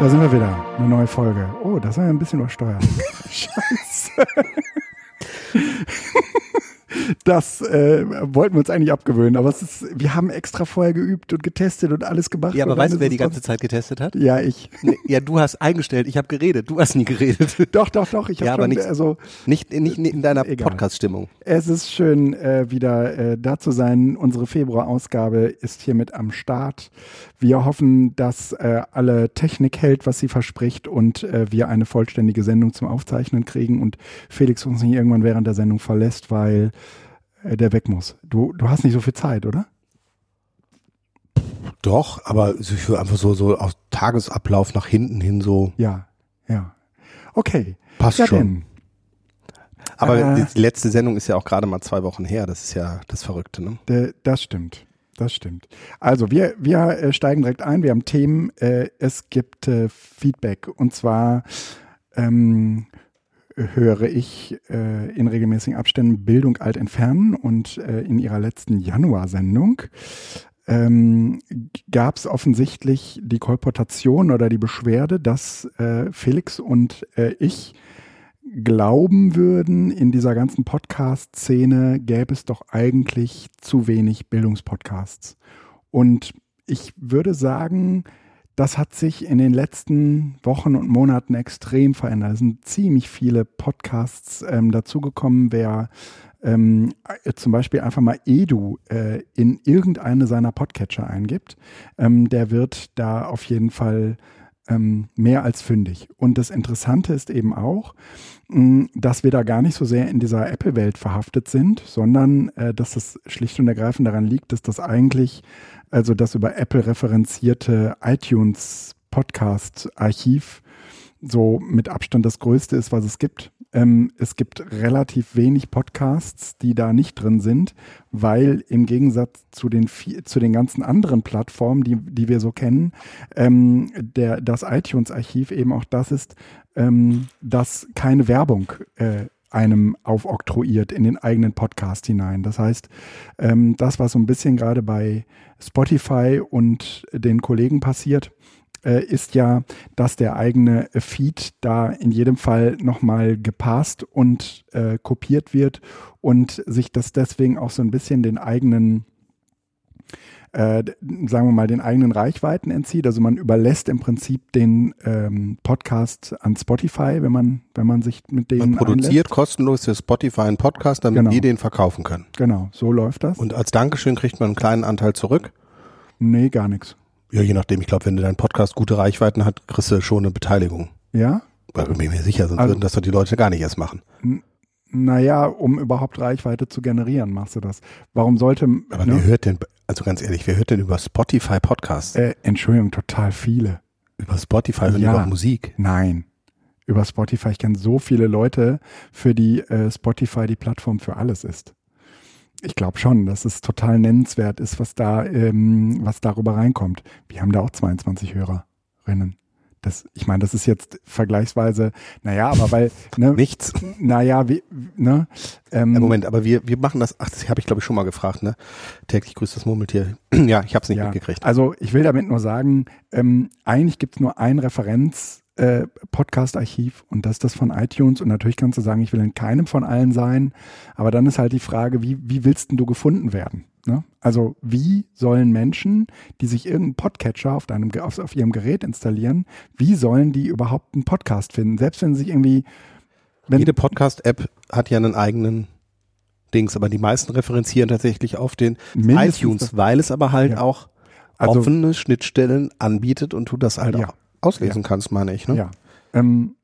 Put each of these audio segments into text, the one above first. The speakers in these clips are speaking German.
Da sind wir wieder. Eine neue Folge. Oh, das war ja ein bisschen übersteuert. Scheiße. Das äh, wollten wir uns eigentlich abgewöhnen, aber es ist, wir haben extra vorher geübt und getestet und alles gemacht. Ja, aber weißt du, wer die ganze Zeit getestet hat? Ja, ich. Nee, Ja, du hast eingestellt, ich habe geredet, du hast nie geredet. Doch, doch, doch. Ich habe Ja, aber schon, nicht- also Nicht, nicht in deiner. Podcast-Stimmung. Es ist schön, äh, wieder äh, da zu sein. Unsere Februar-Ausgabe ist hiermit am Start. Wir hoffen, dass äh, alle Technik hält, was sie verspricht und äh, wir eine vollständige Sendung zum Aufzeichnen kriegen und Felix uns nicht irgendwann während der Sendung verlässt, weil der weg muss. Du, du hast nicht so viel Zeit, oder? Doch, aber so für einfach so, so aus Tagesablauf nach hinten hin so Ja, ja. Okay. passt ja schon. denn. Aber Äh. die letzte Sendung ist ja auch gerade mal zwei Wochen her. Das ist ja das Verrückte, ne? D- Das stimmt. Das stimmt. Also wir, wir äh, steigen direkt ein. Wir haben Themen. Äh, es gibt äh, Feedback. Und zwar ähm, höre ich äh, in regelmäßigen Abständen Bildung alt entfernen und äh, in ihrer letzten Januar-Sendung ähm, gab es offensichtlich die Kolportation oder die Beschwerde, dass äh, Felix und äh, ich glauben würden, in dieser ganzen Podcast-Szene gäbe es doch eigentlich zu wenig Bildungspodcasts. Und ich würde sagen, das hat sich in den letzten Wochen und Monaten extrem verändert. Es sind ziemlich viele Podcasts ähm, dazugekommen. Wer ähm, äh, zum Beispiel einfach mal Edu äh, in irgendeine seiner Podcatcher eingibt, ähm, der wird da auf jeden Fall ähm, mehr als fündig. Und das Interessante ist eben auch, dass wir da gar nicht so sehr in dieser Apple-Welt verhaftet sind, sondern äh, dass es schlicht und ergreifend daran liegt, dass das eigentlich, also das über Apple referenzierte iTunes Podcast-Archiv so mit Abstand das größte ist, was es gibt. Ähm, es gibt relativ wenig Podcasts, die da nicht drin sind, weil im Gegensatz zu den, zu den ganzen anderen Plattformen, die, die wir so kennen, ähm, der, das iTunes-Archiv eben auch das ist, ähm, das keine Werbung äh, einem aufoktroyiert in den eigenen Podcast hinein. Das heißt, ähm, das, was so ein bisschen gerade bei Spotify und den Kollegen passiert, äh, ist ja, dass der eigene Feed da in jedem Fall nochmal gepasst und äh, kopiert wird und sich das deswegen auch so ein bisschen den eigenen äh, sagen wir mal, den eigenen Reichweiten entzieht. Also man überlässt im Prinzip den ähm, Podcast an Spotify, wenn man, wenn man sich mit denen Man produziert einlässt. kostenlos für Spotify einen Podcast, damit Genau. die den verkaufen können. Genau, so läuft das. Und als Dankeschön kriegt man einen kleinen Anteil zurück. nee, gar nichts. Ja, je nachdem. Ich glaube, wenn dein Podcast gute Reichweiten hat, kriegst du schon eine Beteiligung. Ja? Da bin mir sicher, sonst Also- würden das doch die Leute gar nicht erst machen. Naja, um überhaupt Reichweite zu generieren, machst du das. Warum sollte, Aber ne? wer hört denn, also ganz ehrlich, wer hört denn über Spotify Podcasts? äh, Entschuldigung, total viele. über Spotify und ja. über Musik? Nein. Über Spotify. Ich kenne so viele Leute, für die äh, Spotify die Plattform für alles ist. Ich glaube schon, dass es total nennenswert ist, was da, ähm, was darüber reinkommt. Wir haben da auch 22 Hörerinnen. Das, ich meine, das ist jetzt vergleichsweise, naja, aber weil, ne, Nichts. naja, wie, ne, ähm, Ja, Moment, aber wir, wir machen das, ach, das habe ich glaube ich schon mal gefragt, ne? Täglich grüßt das Murmeltier. ja, ich habe es nicht Ja, mitgekriegt. Also ich will damit nur sagen, ähm, eigentlich gibt es nur ein Referenz äh, Podcast-Archiv und das ist das von iTunes und natürlich kannst du sagen, ich will in keinem von allen sein, aber dann ist halt die Frage, wie, wie willst denn du gefunden werden? Ne? Also wie sollen Menschen, die sich irgendeinen Podcatcher auf, deinem, auf, auf ihrem Gerät installieren, wie sollen die überhaupt einen Podcast finden? Selbst wenn sie sich irgendwie, wenn, Jede Podcast-App hat ja einen eigenen Dings, aber die meisten referenzieren tatsächlich auf den Mindestens iTunes, weil es aber halt Ja. auch Also- offene Schnittstellen anbietet und du das halt Ja. auch auslesen kannst, meine ich. Ne? Ja. Ähm,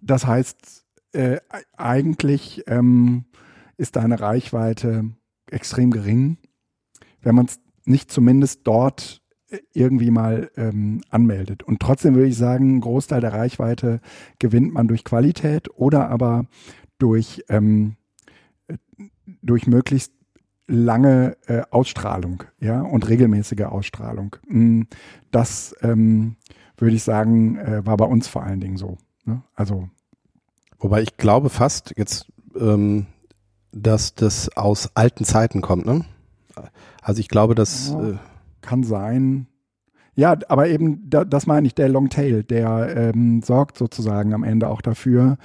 das heißt, äh, eigentlich ähm, ist deine Reichweite extrem gering, wenn man es nicht zumindest dort äh, irgendwie mal ähm, anmeldet. Und trotzdem würde ich sagen, ein Großteil der Reichweite gewinnt man durch Qualität oder aber durch, ähm, äh, durch möglichst lange äh, Ausstrahlung, ja, und regelmäßige Ausstrahlung. Mm, Das ähm, würde ich sagen, äh, war bei uns vor allen Dingen so. Ne? Also Wobei ich glaube fast jetzt, ähm, dass das aus alten Zeiten kommt. Ne? Also ich glaube, dass Ja. äh, kann sein. Ja, aber eben, da, das meine ich, der Longtail, der ähm, sorgt sozusagen am Ende auch dafür,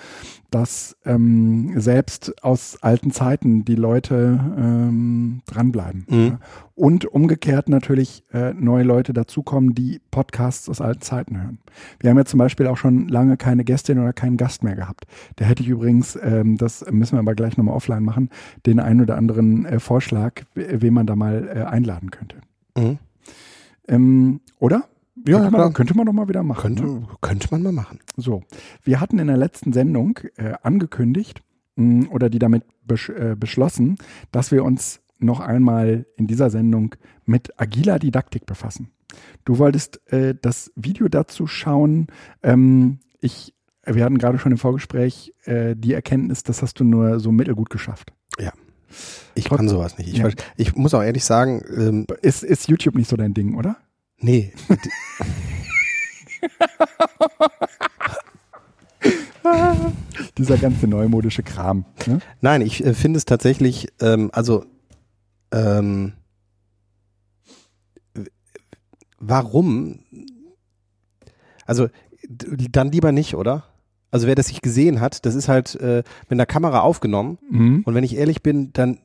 dass ähm, selbst aus alten Zeiten die Leute ähm, dranbleiben. Mhm. Ja. Und umgekehrt natürlich äh, neue Leute dazukommen, die Podcasts aus alten Zeiten hören. Wir haben ja zum Beispiel auch schon lange keine Gästin oder keinen Gast mehr gehabt. Da hätte ich übrigens, ähm, das müssen wir aber gleich nochmal offline machen, den einen oder anderen äh, Vorschlag, wen man da mal äh, einladen könnte. Mhm. Ähm, oder? Ja, könnte, man, könnte man doch mal wieder machen. Könnte, Ne? könnte man mal machen. So, wir hatten in der letzten Sendung äh, angekündigt mh, oder die damit besch äh, beschlossen, dass wir uns noch einmal in dieser Sendung mit agiler Didaktik befassen. Du wolltest äh, das Video dazu schauen. Ähm, ich, wir hatten gerade schon im Vorgespräch äh, die Erkenntnis, das hast du nur so mittelgut geschafft. Ich Trotz- kann sowas nicht. Ich, Ja. ich muss auch ehrlich sagen, ähm, Ist, ist YouTube nicht so dein Ding, oder? nee, Dieser ganze neumodische Kram. Ne? Nein, ich äh, finde es tatsächlich, ähm, also ähm, warum? Also dann lieber nicht, oder? Also wer das nicht gesehen hat, das ist halt äh, mit einer Kamera aufgenommen Mhm. und wenn ich ehrlich bin, dann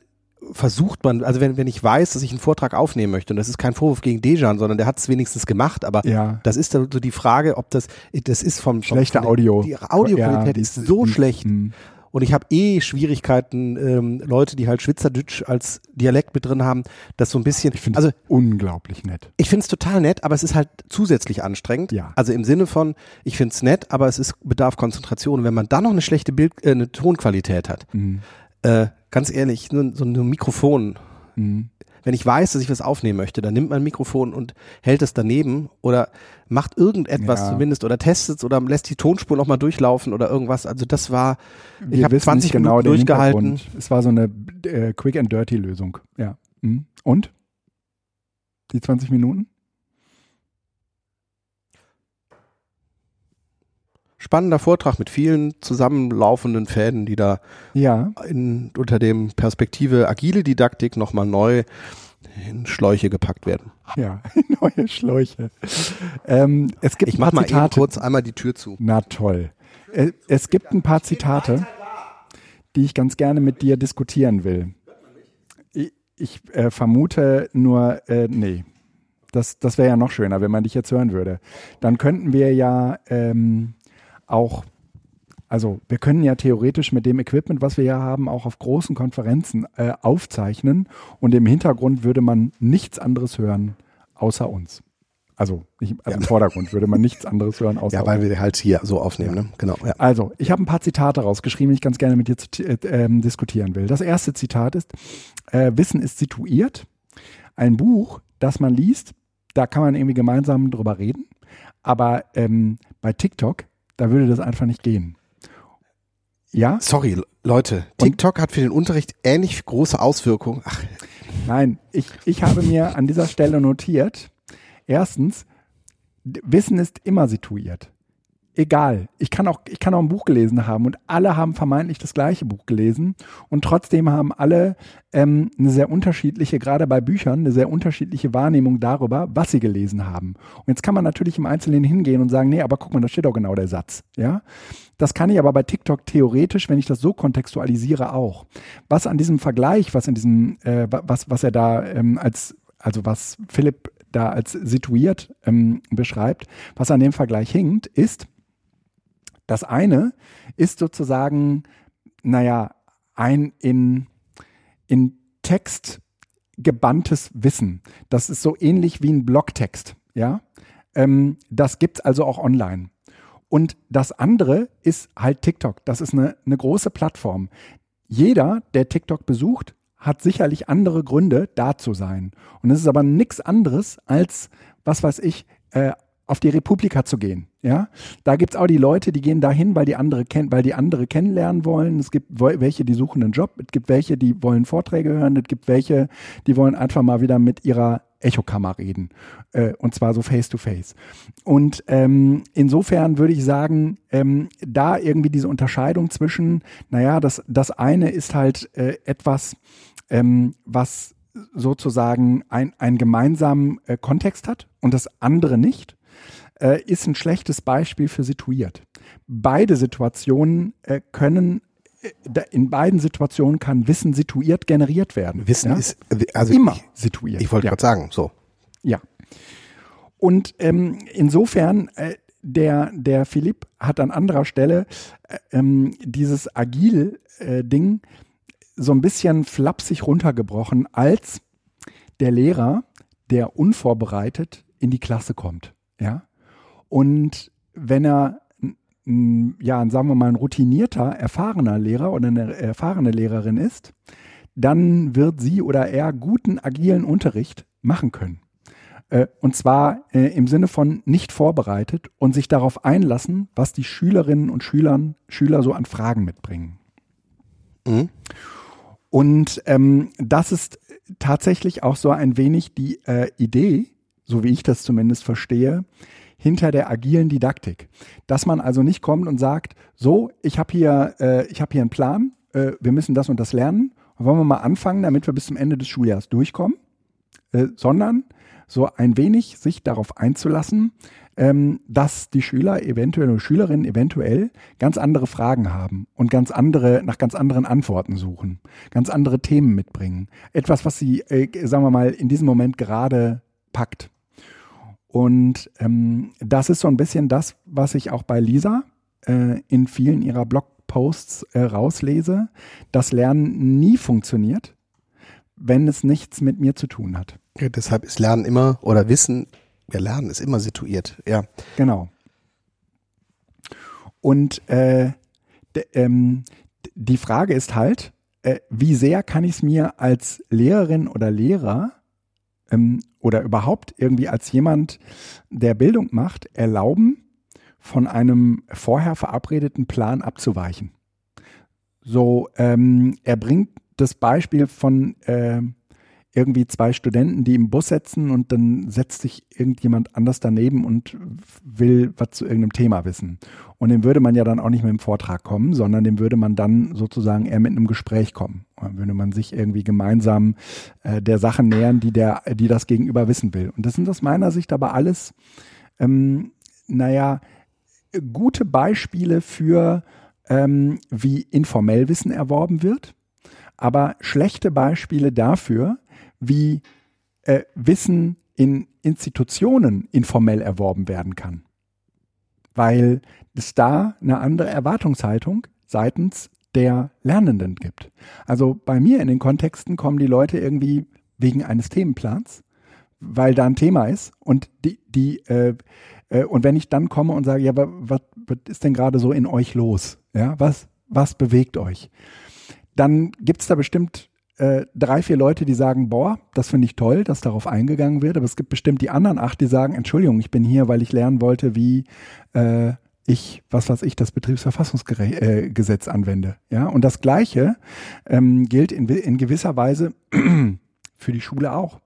versucht man, also wenn, wenn ich weiß, dass ich einen Vortrag aufnehmen möchte, und das ist kein Vorwurf gegen Dejan, sondern der hat es wenigstens gemacht, aber Ja. das ist dann so die Frage, ob das, das ist vom, vom Schlechte Audio. Die Audioqualität Ja, ist so schlecht. Mhm. Und ich habe eh Schwierigkeiten, ähm, Leute, die halt Schwitzerdütsch als Dialekt mit drin haben, das so ein bisschen. Ich finde also unglaublich nett. ich finde es total nett, aber es ist halt zusätzlich anstrengend. Ja. Also im Sinne von, ich finde es nett, aber es ist bedarf Konzentration. Und wenn man dann noch eine schlechte Bild, äh, eine Tonqualität hat, Mhm. äh, ganz ehrlich, so, so ein Mikrofon. Mhm. Wenn ich weiß, dass ich was aufnehmen möchte, dann nimmt man ein Mikrofon und hält es daneben oder macht irgendetwas Ja. zumindest oder testet es oder lässt die Tonspur nochmal durchlaufen oder irgendwas. Also das war, ich habe wissen 20 nicht genau Minuten durchgehalten. Es war so eine äh, Quick and Dirty Lösung. Ja. Mhm. Und? Die 20 Minuten? Spannender Vortrag mit vielen zusammenlaufenden Fäden, die da Ja. in, unter dem Perspektive agile Didaktik nochmal neu in Schläuche gepackt werden. Ja. Neue Schläuche. Ähm, es gibt Ich mach mal eben kurz einmal die Tür zu. Na toll. Äh, Es gibt ein paar Zitate, die ich ganz gerne mit dir diskutieren will. Ich, ich äh, vermute nur, äh, nee, das, das wäre ja noch schöner, wenn man dich jetzt hören würde. Dann könnten wir ja ähm, auch, also wir können ja theoretisch mit dem Equipment, was wir ja haben, auch auf großen Konferenzen äh, aufzeichnen und im Hintergrund würde man nichts anderes hören außer uns. Also, nicht, also im Vordergrund würde man nichts anderes hören außer Ja, weil wir halt hier so aufnehmen, ne? Genau. Ja. Also, ich habe ein paar Zitate rausgeschrieben, die ich ganz gerne mit dir zu, äh, ähm, diskutieren will. Das erste Zitat ist, äh, Wissen ist situiert. Ein Buch, das man liest, da kann man irgendwie gemeinsam drüber reden. Aber ähm, bei TikTok, da würde das einfach nicht gehen. Ja? Sorry, Leute. TikTok hat für den Unterricht ähnlich große Auswirkungen. Ach, Nein, ich, ich habe mir an dieser Stelle notiert, erstens, Wissen ist immer situiert. Egal. Ich kann auch, ich kann auch ein Buch gelesen haben und alle haben vermeintlich das gleiche Buch gelesen und trotzdem haben alle ähm, eine sehr unterschiedliche, gerade bei Büchern, eine sehr unterschiedliche Wahrnehmung darüber, was sie gelesen haben. Und jetzt kann man natürlich im Einzelnen hingehen und sagen, nee, aber guck mal, da steht doch genau der Satz. Ja? Das kann ich aber bei TikTok theoretisch, wenn ich das so kontextualisiere, auch. Was an diesem Vergleich, was in diesem, äh, wa- was, was er da ähm, als, also was Philipp da als situiert ähm, beschreibt, was an dem Vergleich hinkt, ist, das eine ist sozusagen, naja, ein in, in Text gebanntes Wissen. Das ist so ähnlich wie ein Blogtext, ja. Ähm, das gibt's also auch online. Und das andere ist halt TikTok. Das ist eine, eine große Plattform. Jeder, der TikTok besucht, hat sicherlich andere Gründe, da zu sein. Und es ist aber nichts anderes als, was weiß ich, äh, auf die Republika zu gehen. Ja, da gibt's auch die Leute, die gehen dahin, weil die andere kennen, weil die andere kennenlernen wollen. Es gibt welche, die suchen einen Job. Es gibt welche, die wollen Vorträge hören. Es gibt welche, die wollen einfach mal wieder mit ihrer Echokammer reden. Äh, und zwar so face to face. Und ähm, insofern würde ich sagen, ähm, da irgendwie diese Unterscheidung zwischen, naja, das, das eine ist halt äh, etwas, ähm, was sozusagen ein, einen gemeinsamen äh, Kontext hat und das andere nicht, äh, ist ein schlechtes Beispiel für situiert. Beide Situationen äh, können äh, in beiden Situationen kann Wissen situiert generiert werden. Wissen ja? ist also immer ich, situiert. Ich wollte ja. gerade sagen, so. Ja. Und ähm, insofern, äh, der, der Philipp hat an anderer Stelle äh, ähm, dieses Agil-Ding so ein bisschen flapsig runtergebrochen als der Lehrer, der unvorbereitet in die Klasse kommt. Ja. Und wenn er ja, sagen wir mal, ein routinierter, erfahrener Lehrer oder eine erfahrene Lehrerin ist, dann wird sie oder er guten agilen Unterricht machen können. Äh, und zwar äh, im Sinne von nicht vorbereitet und sich darauf einlassen, was die Schülerinnen und Schülern, Schüler so an Fragen mitbringen. Mhm. Und ähm, das ist tatsächlich auch so ein wenig die äh, Idee, so wie ich das zumindest verstehe, hinter der agilen Didaktik. Dass man also nicht kommt und sagt, so, ich habe hier, äh, ich habe hier einen Plan, äh, wir müssen das und das lernen. Wollen wir mal anfangen, damit wir bis zum Ende des Schuljahres durchkommen, äh, sondern so ein wenig sich darauf einzulassen, ähm, dass die Schüler eventuell oder Schülerinnen eventuell ganz andere Fragen haben und ganz andere, nach ganz anderen Antworten suchen, ganz andere Themen mitbringen. Etwas, was sie, äh, sagen wir mal, in diesem Moment gerade packt. Und ähm, das ist so ein bisschen das, was ich auch bei Lisa äh, in vielen ihrer Blogposts äh, rauslese. Das Lernen nie funktioniert, wenn es nichts mit mir zu tun hat. Ja, deshalb ist Lernen immer oder Wissen, ja, Lernen ist immer situiert, ja. Genau. Und äh, ähm, die Frage ist halt, äh, wie sehr kann ich es mir als Lehrerin oder Lehrer ähm, oder überhaupt irgendwie als jemand, der Bildung macht, erlauben, von einem vorher verabredeten Plan abzuweichen. So, ähm, er bringt das Beispiel von äh, irgendwie zwei Studenten, die im Bus sitzen und dann setzt sich irgendjemand anders daneben und will was zu irgendeinem Thema wissen. Und dem würde man ja dann auch nicht mit dem Vortrag kommen, sondern dem würde man dann sozusagen eher mit einem Gespräch kommen. Dann würde man sich irgendwie gemeinsam äh, der Sache nähern, die der, die das Gegenüber wissen will. Und das sind aus meiner Sicht aber alles, ähm, naja, gute Beispiele für, ähm, wie informell Wissen erworben wird, aber schlechte Beispiele dafür, wie äh, Wissen in Institutionen informell erworben werden kann. Weil es da eine andere Erwartungshaltung seitens der Lernenden gibt. Also bei mir in den Kontexten kommen die Leute irgendwie wegen eines Themenplans, weil da ein Thema ist und die, die äh, äh, und wenn ich dann komme und sage, ja, was, was ist denn gerade so in euch los? Ja, was, was bewegt euch? Dann gibt es da bestimmt äh, drei, vier Leute, die sagen, boah, das finde ich toll, dass darauf eingegangen wird, aber es gibt bestimmt die anderen acht, die sagen, Entschuldigung, ich bin hier, weil ich lernen wollte, wie äh, ich, was weiß ich, das Betriebsverfassungsgesetz äh, anwende. Ja, und das Gleiche ähm, gilt in, in gewisser Weise für die Schule auch.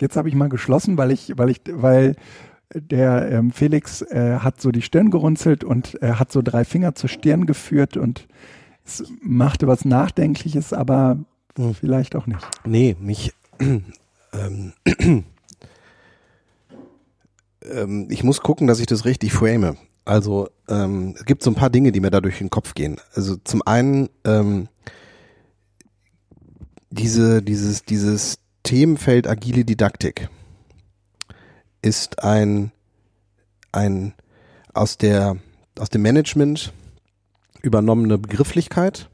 Jetzt habe ich mal geschlossen, weil ich, weil ich, weil der ähm, Felix äh, hat so die Stirn gerunzelt und äh, hat so drei Finger zur Stirn geführt und es machte was Nachdenkliches, aber hm. vielleicht auch nicht. Nee, mich. Ähm, ähm, ich muss gucken, dass ich das richtig frame. Also ähm, es gibt so ein paar Dinge, die mir da durch den Kopf gehen. Also zum einen ähm, diese, dieses, dieses Themenfeld agile Didaktik ist ein, ein aus, der, aus dem Management übernommene Begrifflichkeit,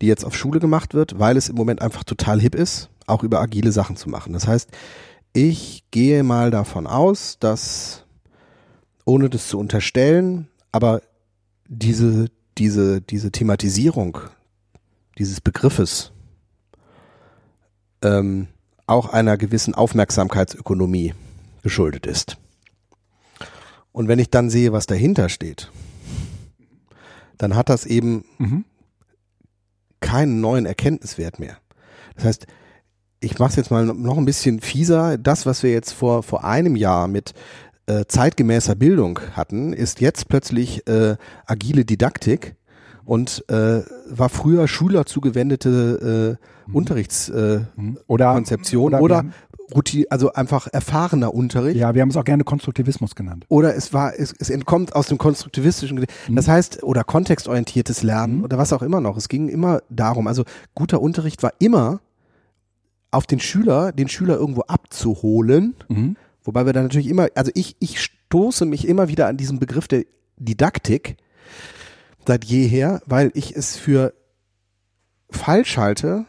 die jetzt auf Schule gemacht wird, weil es im Moment einfach total hip ist, auch über agile Sachen zu machen. Das heißt, ich gehe mal davon aus, dass, ohne das zu unterstellen, aber diese, diese, diese Thematisierung dieses Begriffes ähm, auch einer gewissen Aufmerksamkeitsökonomie geschuldet ist. Und wenn ich dann sehe, was dahinter steht, dann hat das eben mhm. keinen neuen Erkenntniswert mehr. Das heißt, ich mache es jetzt mal noch ein bisschen fieser. Das, was wir jetzt vor, vor einem Jahr mit äh, zeitgemäßer Bildung hatten, ist jetzt plötzlich äh, agile Didaktik. Und äh, war früher Schüler zugewendete äh, Mhm. Unterrichtskonzeption äh, Oder, Konzeption oder oder, haben- Routine, also einfach erfahrener Unterricht. ja, wir haben es auch gerne Konstruktivismus genannt. Oder es war, es, es entkommt aus dem konstruktivistischen, Mhm. das heißt, oder kontextorientiertes Lernen oder was auch immer noch. Es ging immer darum, also guter Unterricht war immer auf den Schüler, den Schüler irgendwo abzuholen, Mhm. wobei wir dann natürlich immer, also ich, ich stoße mich immer wieder an diesen Begriff der Didaktik seit jeher, weil ich es für falsch halte,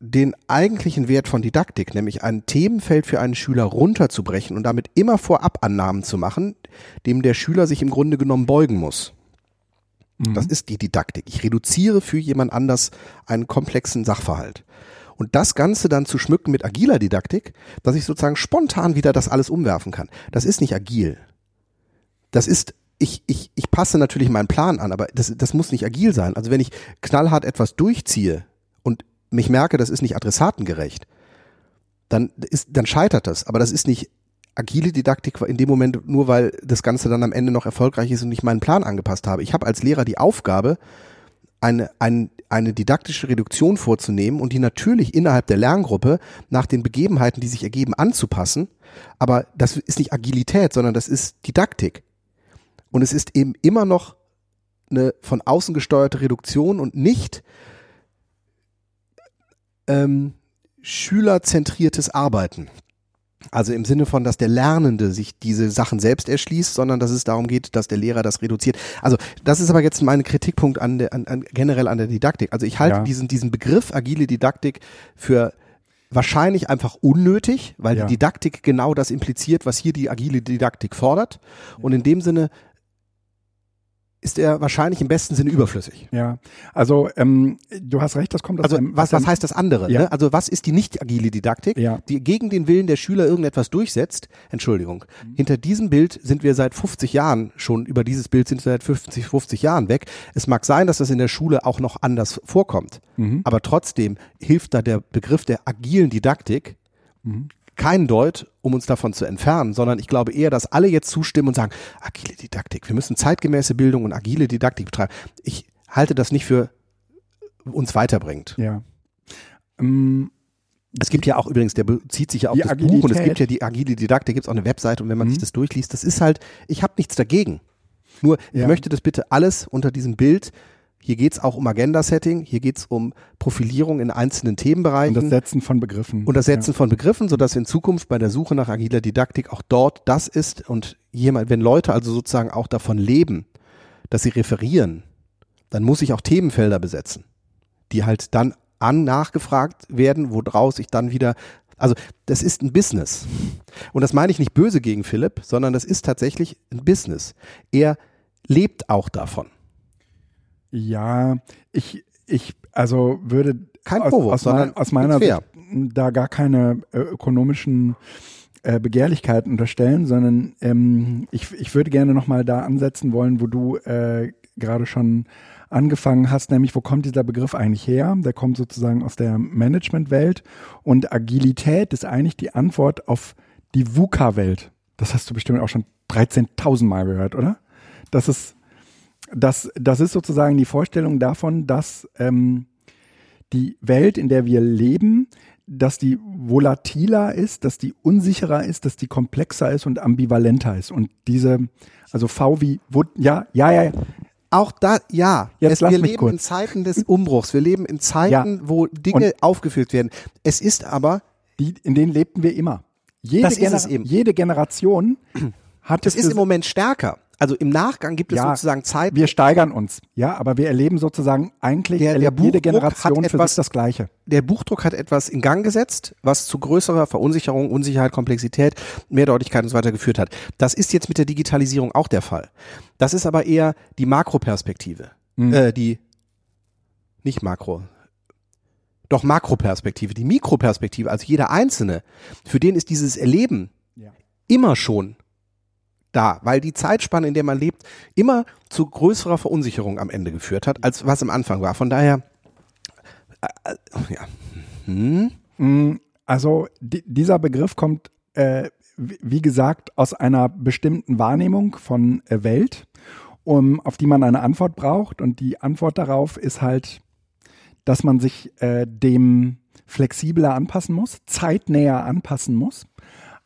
den eigentlichen Wert von Didaktik, nämlich ein Themenfeld für einen Schüler runterzubrechen und damit immer vorab Annahmen zu machen, dem der Schüler sich im Grunde genommen beugen muss. Mhm. Das ist die Didaktik. Ich reduziere für jemand anders einen komplexen Sachverhalt. Und das Ganze dann zu schmücken mit agiler Didaktik, dass ich sozusagen spontan wieder das alles umwerfen kann. Das ist nicht agil. Das ist, ich, ich, ich passe natürlich meinen Plan an, aber das, das muss nicht agil sein. Also wenn ich knallhart etwas durchziehe und mich merke, das ist nicht adressatengerecht, dann ist, dann scheitert das. Aber das ist nicht agile Didaktik in dem Moment nur, weil das Ganze dann am Ende noch erfolgreich ist und ich meinen Plan angepasst habe. Ich habe als Lehrer die Aufgabe, eine, ein, eine didaktische Reduktion vorzunehmen und die natürlich innerhalb der Lerngruppe nach den Begebenheiten, die sich ergeben, anzupassen. Aber das ist nicht Agilität, sondern das ist Didaktik. Und es ist eben immer noch eine von außen gesteuerte Reduktion und nicht ähm, schülerzentriertes Arbeiten. Also im Sinne von, dass der Lernende sich diese Sachen selbst erschließt, sondern dass es darum geht, dass der Lehrer das reduziert. Also das ist aber jetzt mein Kritikpunkt an der, an, an, generell an der Didaktik. Also ich halte Ja. diesen, diesen Begriff agile Didaktik für wahrscheinlich einfach unnötig, weil Ja. die Didaktik genau das impliziert, was hier die agile Didaktik fordert. Und in dem Sinne ist er wahrscheinlich im besten Sinne überflüssig. Ja, also ähm, du hast recht, das kommt aus Also einem, was, was heißt das andere? Ja. Ne? Also was ist die nicht agile Didaktik, Ja. die gegen den Willen der Schüler irgendetwas durchsetzt? Entschuldigung. Mhm. Hinter diesem Bild sind wir seit 50 Jahren schon, über dieses Bild sind wir seit 50, 50 Jahren weg. Es mag sein, dass das in der Schule auch noch anders vorkommt. Mhm. Aber trotzdem hilft da der Begriff der agilen Didaktik Mhm. Kein Deut, um uns davon zu entfernen, sondern ich glaube eher, dass alle jetzt zustimmen und sagen, agile Didaktik, wir müssen zeitgemäße Bildung und agile Didaktik betreiben. Ich halte das nicht für uns weiterbringt. Ja. Ähm, Es gibt ja auch übrigens, der bezieht sich ja auf das Buch und es Agilität. gibt ja die agile Didaktik, gibt es auch eine Webseite und wenn man Mhm. sich das durchliest, das ist halt, ich habe nichts dagegen. Nur, ich Ja. möchte das bitte alles unter diesem Bild, hier geht's auch um Agenda-Setting, hier geht's um Profilierung in einzelnen Themenbereichen und das Setzen von Begriffen. und das Setzen von Begriffen, sodass in Zukunft bei der Suche nach agiler Didaktik auch dort das ist und jemand, wenn Leute also sozusagen auch davon leben, dass sie referieren, dann muss ich auch Themenfelder besetzen, die halt dann an nachgefragt werden, woraus ich dann wieder, also das ist ein Business. Und das meine ich nicht böse gegen Philipp, sondern das ist tatsächlich ein Business. Er lebt auch davon. Ja, ich, ich, also würde Kein aus, Vorwurf, aus, mein, aus meiner. Sicht da gar keine äh, ökonomischen äh, Begehrlichkeiten unterstellen, sondern ähm, ich, ich würde gerne nochmal da ansetzen wollen, wo du äh, gerade schon angefangen hast, nämlich wo kommt dieser Begriff eigentlich her? Der kommt sozusagen aus der Managementwelt und Agilität ist eigentlich die Antwort auf die VUCA-Welt. Das hast du bestimmt auch schon 13.000 Mal gehört, oder? Das ist das, das ist sozusagen die Vorstellung davon, dass ähm, die Welt, in der wir leben, dass die volatiler ist, dass die unsicherer ist, dass die komplexer ist und ambivalenter ist. Und diese, also V wie, wo, ja, ja, ja, ja, Auch da, ja. Jetzt es, wir leben kurz. in Zeiten des Umbruchs. Wir leben in Zeiten, wo Dinge aufgeführt werden. Es ist aber, die, in denen lebten wir immer. Jede, Das ist es eben. jede Generation hat es ist im Moment stärker. Also im Nachgang gibt es Ja, sozusagen Zeiten. wir steigern uns, ja, aber wir erleben sozusagen eigentlich Der- der jede Generation hat etwas- das Gleiche. der Buchdruck hat etwas in Gang gesetzt, was zu größerer Verunsicherung, Unsicherheit, Komplexität, Mehrdeutigkeit und so weiter geführt hat. Das ist jetzt mit der Digitalisierung auch der Fall. Das ist aber eher die Makroperspektive. Mhm. Äh, die, nicht Makro, doch Makroperspektive, die Mikroperspektive, also jeder Einzelne, für den ist dieses Erleben Ja. immer schon da, weil die Zeitspanne, in der man lebt, immer zu größerer Verunsicherung am Ende geführt hat, als was am Anfang war. Von daher, äh, äh, ja. Hm? Mm, Also di dieser Begriff kommt, äh, wie wie gesagt, aus einer bestimmten Wahrnehmung von äh, Welt. um, auf die man eine Antwort braucht. Und die Antwort darauf ist halt, dass man sich äh, dem flexibler anpassen muss, zeitnäher anpassen muss,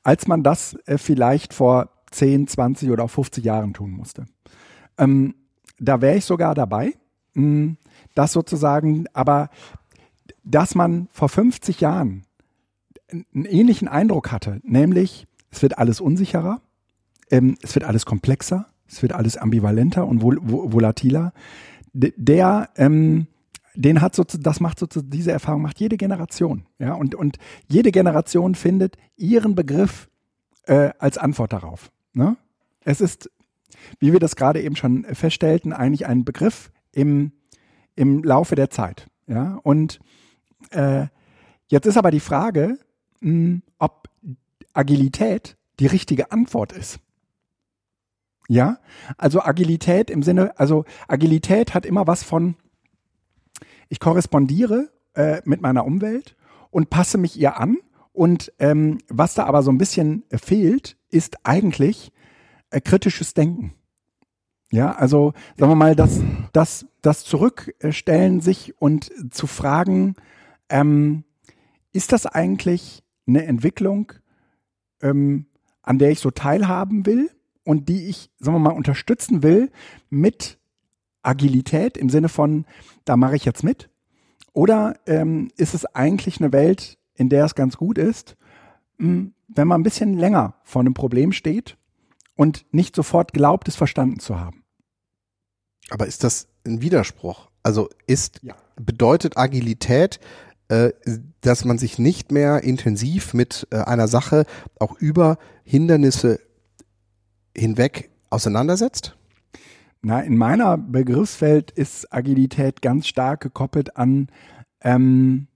als man das äh, vielleicht vor 10, 20 oder auch 50 Jahren tun musste. Ähm, da wäre ich sogar dabei, hm, das sozusagen, aber dass man vor 50 Jahren einen ähnlichen Eindruck hatte, nämlich es wird alles unsicherer, ähm, es wird alles komplexer, es wird alles ambivalenter und vol volatiler. Der, ähm, den hat so, das macht so, diese Erfahrung macht jede Generation, ja, und, und jede Generation findet ihren Begriff äh, als Antwort darauf. Ne? Es ist, wie wir das gerade eben schon feststellten, eigentlich ein Begriff im, im Laufe der Zeit, ja, und äh, jetzt ist aber die Frage, mh, hm, ob Agilität die richtige Antwort ist. Ja, also Agilität im Sinne, also Agilität hat immer was von, ich korrespondiere äh, mit meiner Umwelt und passe mich ihr an. Und ähm, was da aber so ein bisschen fehlt, ist eigentlich äh, kritisches Denken. Ja, also sagen wir mal, das, das, das Zurückstellen sich und zu fragen, ähm, ist das eigentlich eine Entwicklung, ähm, an der ich so teilhaben will und die ich, sagen wir mal, unterstützen will mit Agilität im Sinne von, da mache ich jetzt mit? Oder ähm, ist es eigentlich eine Welt, in der es ganz gut ist, wenn man ein bisschen länger vor einem Problem steht und nicht sofort glaubt, es verstanden zu haben? Aber ist das ein Widerspruch? Also ist, ja. bedeutet Agilität, äh, dass man sich nicht mehr intensiv mit äh, einer Sache auch über Hindernisse hinweg auseinandersetzt? Na, in meiner Begriffswelt ist Agilität ganz stark gekoppelt an ähm,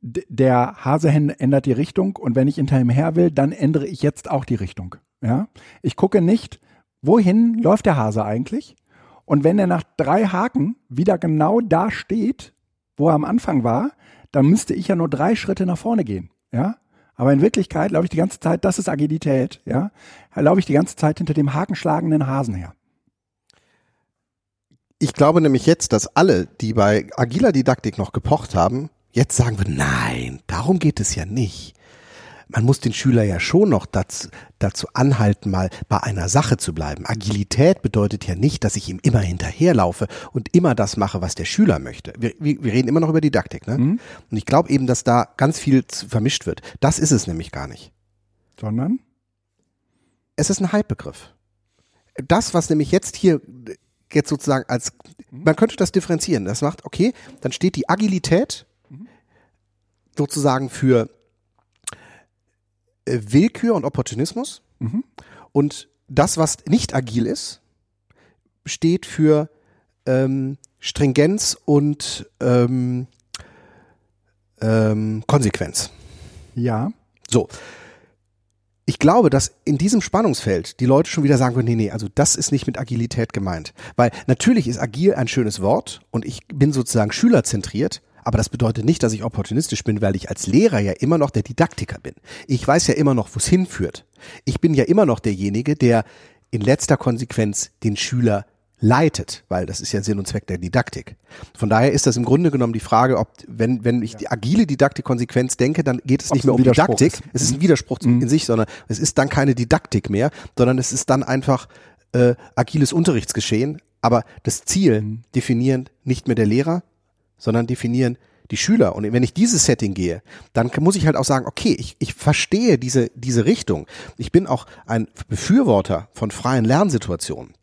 der Hase ändert die Richtung und wenn ich hinter ihm her will, dann ändere ich jetzt auch die Richtung. Ja, ich gucke nicht, wohin läuft der Hase eigentlich? Und wenn er nach drei Haken wieder genau da steht, wo er am Anfang war, dann müsste ich ja nur drei Schritte nach vorne gehen. Ja? Aber in Wirklichkeit laufe ich die ganze Zeit, das ist Agilität, ja, laufe ich die ganze Zeit hinter dem hakenschlagenden Hasen her. Ich glaube nämlich jetzt, dass alle, die bei agiler Didaktik noch gepocht haben, jetzt sagen würden, nein, darum geht es ja nicht man muss den Schüler ja schon noch dazu, dazu anhalten, mal bei einer Sache zu bleiben. Agilität bedeutet ja nicht, dass ich ihm immer hinterherlaufe und immer das mache, was der Schüler möchte. Wir, wir, wir reden immer noch über Didaktik, ne? Mhm. Und ich glaube eben, dass da ganz viel vermischt wird. Das ist es nämlich gar nicht. Sondern? Es ist ein Hypebegriff. Das, was nämlich jetzt hier jetzt sozusagen als, man könnte das differenzieren. Das macht, okay, dann steht die Agilität mhm. Sozusagen für äh, Willkür und Opportunismus. Mhm. Und das, was nicht agil ist, steht für ähm, Stringenz und ähm, ähm, Konsequenz. Ja. So. Ich glaube, dass in diesem Spannungsfeld die Leute schon wieder sagen würden, nee, nee, also das ist nicht mit Agilität gemeint. Weil natürlich ist agil ein schönes Wort und ich bin sozusagen schülerzentriert, aber das bedeutet nicht, dass ich opportunistisch bin, weil ich als Lehrer ja immer noch der Didaktiker bin. Ich weiß ja immer noch, wo es hinführt. Ich bin ja immer noch derjenige, der in letzter Konsequenz den Schüler leitet, weil das ist ja Sinn und Zweck der Didaktik. Von daher ist das im Grunde genommen die Frage, ob, wenn, wenn ich die agile Didaktik-Konsequenz denke, dann geht es nicht mehr um Didaktik. Ist. Es ist ein mhm. Widerspruch mhm. in sich, sondern es ist dann keine Didaktik mehr, sondern es ist dann einfach äh, agiles Unterrichtsgeschehen. Aber das Ziel mhm. definieren nicht mehr der Lehrer, sondern definieren die Schüler. Und wenn ich dieses Setting gehe, dann muss ich halt auch sagen, okay, ich, ich verstehe diese, diese Richtung. Ich bin auch ein Befürworter von freien Lernsituationen.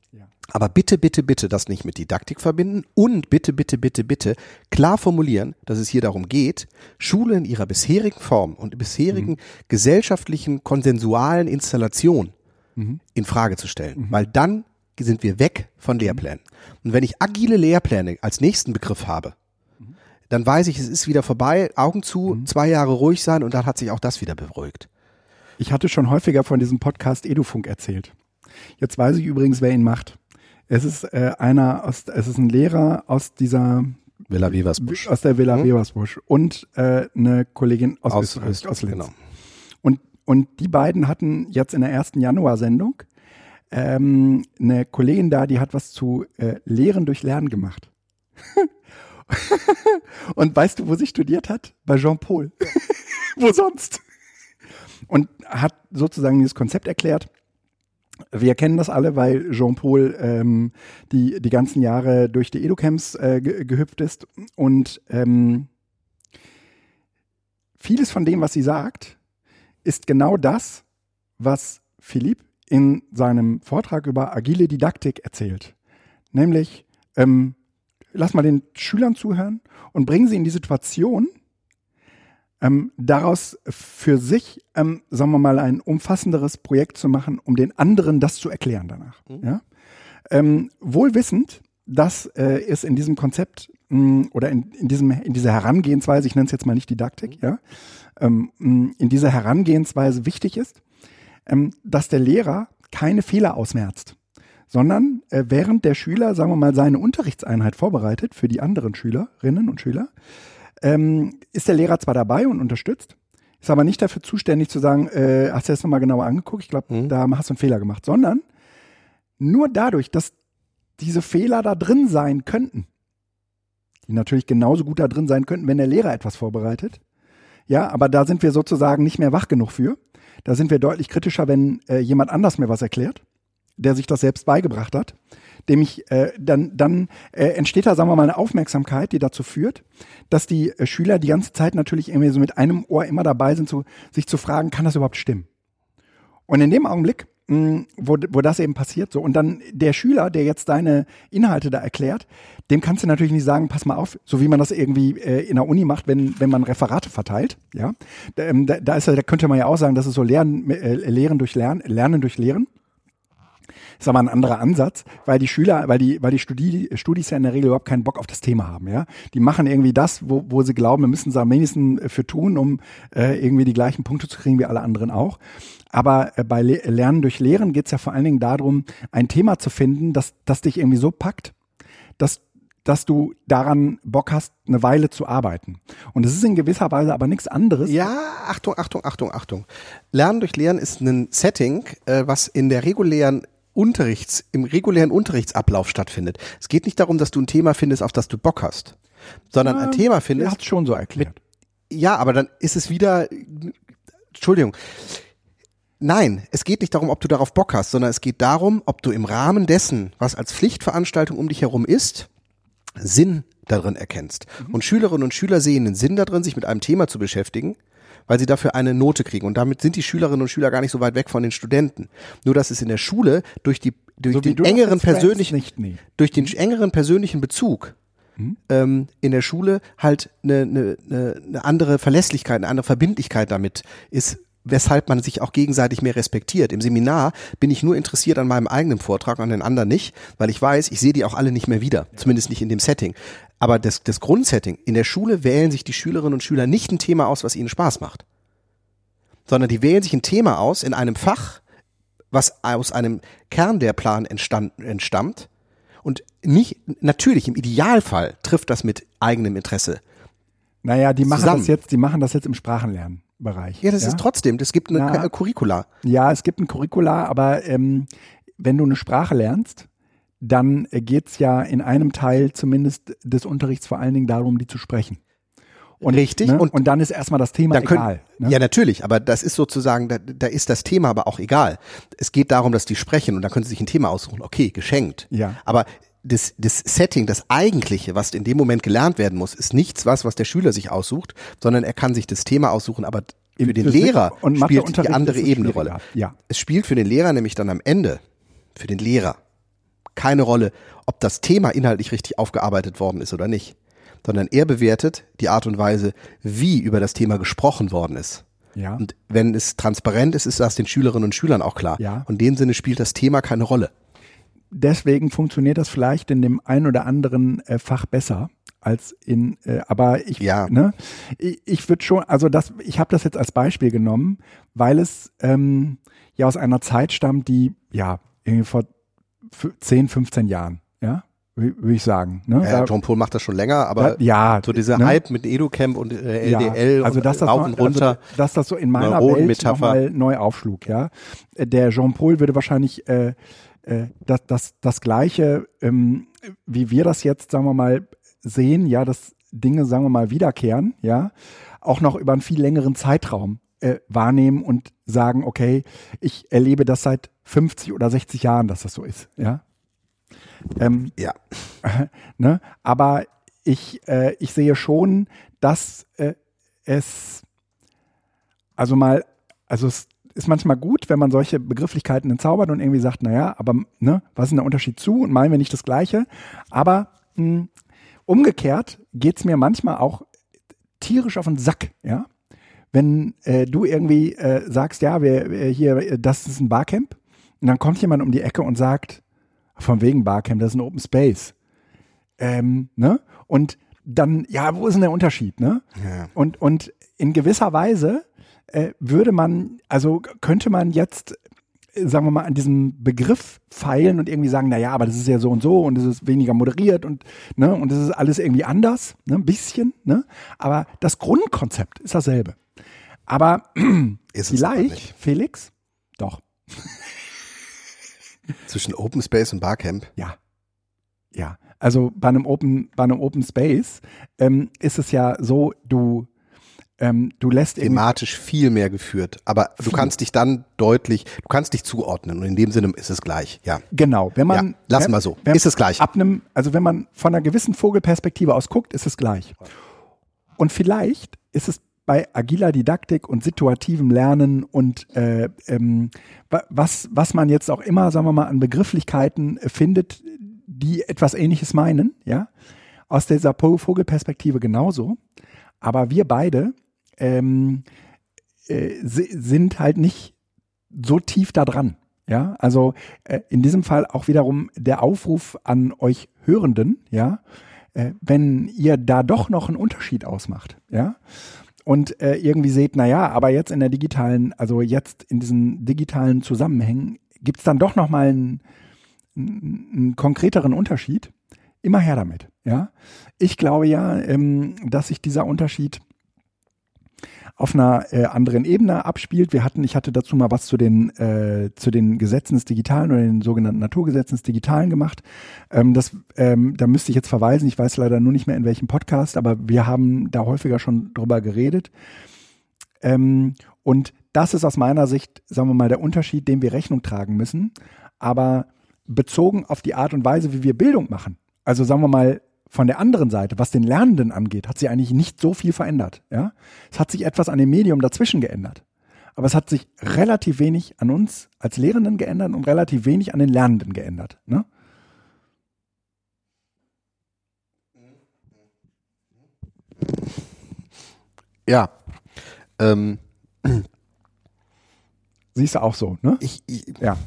Aber bitte, bitte, bitte das nicht mit Didaktik verbinden und bitte, bitte, bitte, bitte klar formulieren, dass es hier darum geht, Schule in ihrer bisherigen Form und bisherigen mhm. gesellschaftlichen konsensualen Installation mhm. in Frage zu stellen. Mhm. Weil dann sind wir weg von Lehrplänen. Und wenn ich agile Lehrpläne als nächsten Begriff habe, dann weiß ich, es ist wieder vorbei, Augen zu, mhm. zwei Jahre ruhig sein und dann hat sich auch das wieder beruhigt. Ich hatte schon häufiger von diesem Podcast Edufunk erzählt. Jetzt weiß ich übrigens, wer ihn macht. Es ist äh, einer aus, es ist ein Lehrer aus dieser Villa Weversbusch. Aus der Villa hm? Weversbusch und äh, eine Kollegin aus, aus Österreich, aus Linz. Genau. Und, und die beiden hatten jetzt in der ersten Januar-Sendung ähm, eine Kollegin da, die hat was zu äh, Lehren durch Lernen gemacht. Und weißt du, wo sie studiert hat? Bei Jean Paul. wo sonst? Und hat sozusagen dieses Konzept erklärt. Wir kennen das alle, weil Jean-Paul ähm, die, die ganzen Jahre durch die Educamps äh, ge gehüpft ist. Und ähm, vieles von dem, was sie sagt, ist genau das, was Philipp in seinem Vortrag über agile Didaktik erzählt. Nämlich, ähm, lass mal den Schülern zuhören und bringen sie in die Situation, ähm, daraus für sich, ähm, sagen wir mal, ein umfassenderes Projekt zu machen, um den anderen das zu erklären danach. Mhm. Ja? Ähm, wohl wissend, dass äh, es in diesem Konzept mh, mm, oder in, in, diesem, in dieser Herangehensweise, ich nenne es jetzt mal nicht Didaktik, mhm. ja, ähm, mm, in dieser Herangehensweise wichtig ist, ähm, dass der Lehrer keine Fehler ausmerzt, sondern äh, während der Schüler, sagen wir mal, seine Unterrichtseinheit vorbereitet für die anderen Schülerinnen und Schüler, ähm, ist der Lehrer zwar dabei und unterstützt, ist aber nicht dafür zuständig zu sagen, äh, hast du das nochmal genauer angeguckt? Ich glaube, mhm. da hast du einen Fehler gemacht, sondern nur dadurch, dass diese Fehler da drin sein könnten, die natürlich genauso gut da drin sein könnten, wenn der Lehrer etwas vorbereitet. Ja, aber da sind wir sozusagen nicht mehr wach genug für. Da sind wir deutlich kritischer, wenn äh, jemand anders mir was erklärt, der sich das selbst beigebracht hat dem ich äh, dann dann äh, entsteht da sagen wir mal eine Aufmerksamkeit, die dazu führt, dass die äh, Schüler die ganze Zeit natürlich irgendwie so mit einem Ohr immer dabei sind, so, sich zu fragen, kann das überhaupt stimmen? Und in dem Augenblick, mh, hm, wo, wo das eben passiert, so und dann der Schüler, der jetzt deine Inhalte da erklärt, dem kannst du natürlich nicht sagen, pass mal auf, so wie man das irgendwie äh, in der Uni macht, wenn wenn man Referate verteilt, ja, da, ähm, da, da ist da könnte man ja auch sagen, das ist so Lernen, äh, Lehren durch Lernen, Lernen durch Lehren ist aber ein anderer Ansatz, weil die Schüler, weil die, weil die Studi Studis ja in der Regel überhaupt keinen Bock auf das Thema haben, ja. Die machen irgendwie das, wo, wo sie glauben, wir müssen es am wenigsten für tun, um äh, irgendwie die gleichen Punkte zu kriegen wie alle anderen auch. Aber äh, bei Le Lernen durch Lehren geht es ja vor allen Dingen darum, ein Thema zu finden, das, das dich irgendwie so packt, dass dass du daran Bock hast, eine Weile zu arbeiten. Und es ist in gewisser Weise aber nichts anderes. Ja, Achtung, Achtung, Achtung, Achtung. Lernen durch Lehren ist ein Setting, äh, was in der regulären Unterrichts, im regulären Unterrichtsablauf stattfindet. Es geht nicht darum, dass du ein Thema findest, auf das du Bock hast, sondern ja, ein Thema findest. Er hat schon so erklärt. Mit, ja, aber dann ist es wieder, Entschuldigung. Nein, es geht nicht darum, ob du darauf Bock hast, sondern es geht darum, ob du im Rahmen dessen, was als Pflichtveranstaltung um dich herum ist, Sinn darin erkennst. Mhm. Und Schülerinnen und Schüler sehen den Sinn darin, sich mit einem Thema zu beschäftigen weil sie dafür eine Note kriegen. Und damit sind die Schülerinnen und Schüler gar nicht so weit weg von den Studenten. Nur dass es in der Schule durch die durch so den engeren persönlichen nicht, nee. durch den engeren persönlichen Bezug hm? ähm, in der Schule halt eine, eine, eine andere Verlässlichkeit, eine andere Verbindlichkeit damit ist weshalb man sich auch gegenseitig mehr respektiert. Im Seminar bin ich nur interessiert an meinem eigenen Vortrag, an den anderen nicht, weil ich weiß, ich sehe die auch alle nicht mehr wieder, zumindest nicht in dem Setting. Aber das, das Grundsetting, in der Schule wählen sich die Schülerinnen und Schüler nicht ein Thema aus, was ihnen Spaß macht, sondern die wählen sich ein Thema aus in einem Fach, was aus einem Kernlehrplan entstand, entstammt und nicht, natürlich im Idealfall trifft das mit eigenem Interesse. Naja, die machen zusammen. das jetzt, die machen das jetzt im Sprachenlernbereich. Ja, das ja? ist trotzdem, es gibt eine Na, Curricula. Ja, es gibt ein Curricula, aber ähm, wenn du eine Sprache lernst, dann geht es ja in einem Teil zumindest des Unterrichts vor allen Dingen darum, die zu sprechen. Und, Richtig. Ne? Und, und dann ist erstmal das Thema können, egal. Ne? Ja, natürlich, aber das ist sozusagen, da, da ist das Thema aber auch egal. Es geht darum, dass die sprechen und da können sie sich ein Thema aussuchen. Okay, geschenkt. Ja. Aber das, das Setting, das eigentliche, was in dem Moment gelernt werden muss, ist nichts was, was der Schüler sich aussucht, sondern er kann sich das Thema aussuchen, aber für den Lehrer spielt die andere Ebene Rolle. Ja. Es spielt für den Lehrer nämlich dann am Ende, für den Lehrer, keine Rolle, ob das Thema inhaltlich richtig aufgearbeitet worden ist oder nicht, sondern er bewertet die Art und Weise, wie über das Thema gesprochen worden ist. Ja. Und wenn es transparent ist, ist das den Schülerinnen und Schülern auch klar. Ja. Und in dem Sinne spielt das Thema keine Rolle. Deswegen funktioniert das vielleicht in dem einen oder anderen äh, Fach besser als in, äh, aber ich, ja. ne, ich, ich würde schon, also das, ich habe das jetzt als Beispiel genommen, weil es ähm, ja aus einer Zeit stammt, die ja irgendwie vor 10, 15 Jahren, ja, würde ich sagen. Ne? Ja, John Paul macht das schon länger, aber ja, so dieser ne? Hype mit EduCamp und äh, LDL ja, also und dass das rauf noch, und runter. Also, dass das so in meiner Welt nochmal neu aufschlug, ja. Der Jean Paul würde wahrscheinlich äh, äh, das, das, das Gleiche, ähm, wie wir das jetzt, sagen wir mal, sehen, ja, dass Dinge, sagen wir mal, wiederkehren, ja, auch noch über einen viel längeren Zeitraum äh, wahrnehmen und sagen, okay, ich erlebe das seit 50 oder 60 Jahren, dass das so ist, ja. Ähm, ja. ne? Aber ich, äh, ich sehe schon, dass äh, es, also mal, also es ist manchmal gut, wenn man solche Begrifflichkeiten entzaubert und irgendwie sagt, naja, aber ne, was ist denn der Unterschied zu und meinen wir nicht das Gleiche? Aber mh, hm, umgekehrt geht's mir manchmal auch tierisch auf den Sack, ja. Wenn äh, du irgendwie äh, sagst, ja, wir, wir hier, das ist ein Barcamp, und dann kommt jemand um die Ecke und sagt, von wegen Barcamp, das ist ein Open Space. Ähm, ne? Und dann, ja, wo ist denn der Unterschied, ne? Ja. Und, und in gewisser Weise äh, würde man, also könnte man jetzt, sagen wir mal, an diesem Begriff feilen und irgendwie sagen, na ja, aber das ist ja so und so und es ist weniger moderiert und, ne, und es ist alles irgendwie anders, ne, ein bisschen, ne? Aber das Grundkonzept ist dasselbe. Aber ist vielleicht, Felix, doch. Zwischen Open Space und Barcamp? Ja. Ja. Also bei einem Open, bei einem Open Space ähm, ist es ja so, du, ähm, du lässt thematisch viel mehr geführt, aber viel. du kannst dich dann deutlich, du kannst dich zuordnen und in dem Sinne ist es gleich, ja. Genau, wenn man ja, lassen wir so, ist es gleich. Ab einem, also wenn man von einer gewissen Vogelperspektive aus guckt, ist es gleich. Und vielleicht ist es bei agiler Didaktik und situativem Lernen und äh, ähm, was, was man jetzt auch immer, sagen wir mal, an Begrifflichkeiten findet, die etwas Ähnliches meinen, ja, aus dieser Vogelperspektive genauso. Aber wir beide ähm, äh, sind halt nicht so tief da dran. Ja, also äh, in diesem Fall auch wiederum der Aufruf an euch Hörenden, ja, äh, wenn ihr da doch noch einen Unterschied ausmacht, ja, und äh, irgendwie seht, naja, aber jetzt in der digitalen, also jetzt in diesen digitalen Zusammenhängen gibt es dann doch nochmal einen, einen konkreteren Unterschied. Immer her damit, ja. Ich glaube ja, ähm, dass sich dieser Unterschied auf einer äh, anderen Ebene abspielt. Wir hatten, ich hatte dazu mal was zu den äh, zu den Gesetzen des Digitalen oder den sogenannten Naturgesetzen des Digitalen gemacht. Ähm, das, ähm, da müsste ich jetzt verweisen. Ich weiß leider nur nicht mehr in welchem Podcast, aber wir haben da häufiger schon drüber geredet. Ähm, und das ist aus meiner Sicht, sagen wir mal, der Unterschied, dem wir Rechnung tragen müssen. Aber bezogen auf die Art und Weise, wie wir Bildung machen. Also sagen wir mal, von der anderen Seite, was den Lernenden angeht, hat sich eigentlich nicht so viel verändert. Ja? Es hat sich etwas an dem Medium dazwischen geändert. Aber es hat sich relativ wenig an uns als Lehrenden geändert und relativ wenig an den Lernenden geändert. Ne? Ja. Ähm. Siehst du auch so, ne? Ich, ich, ja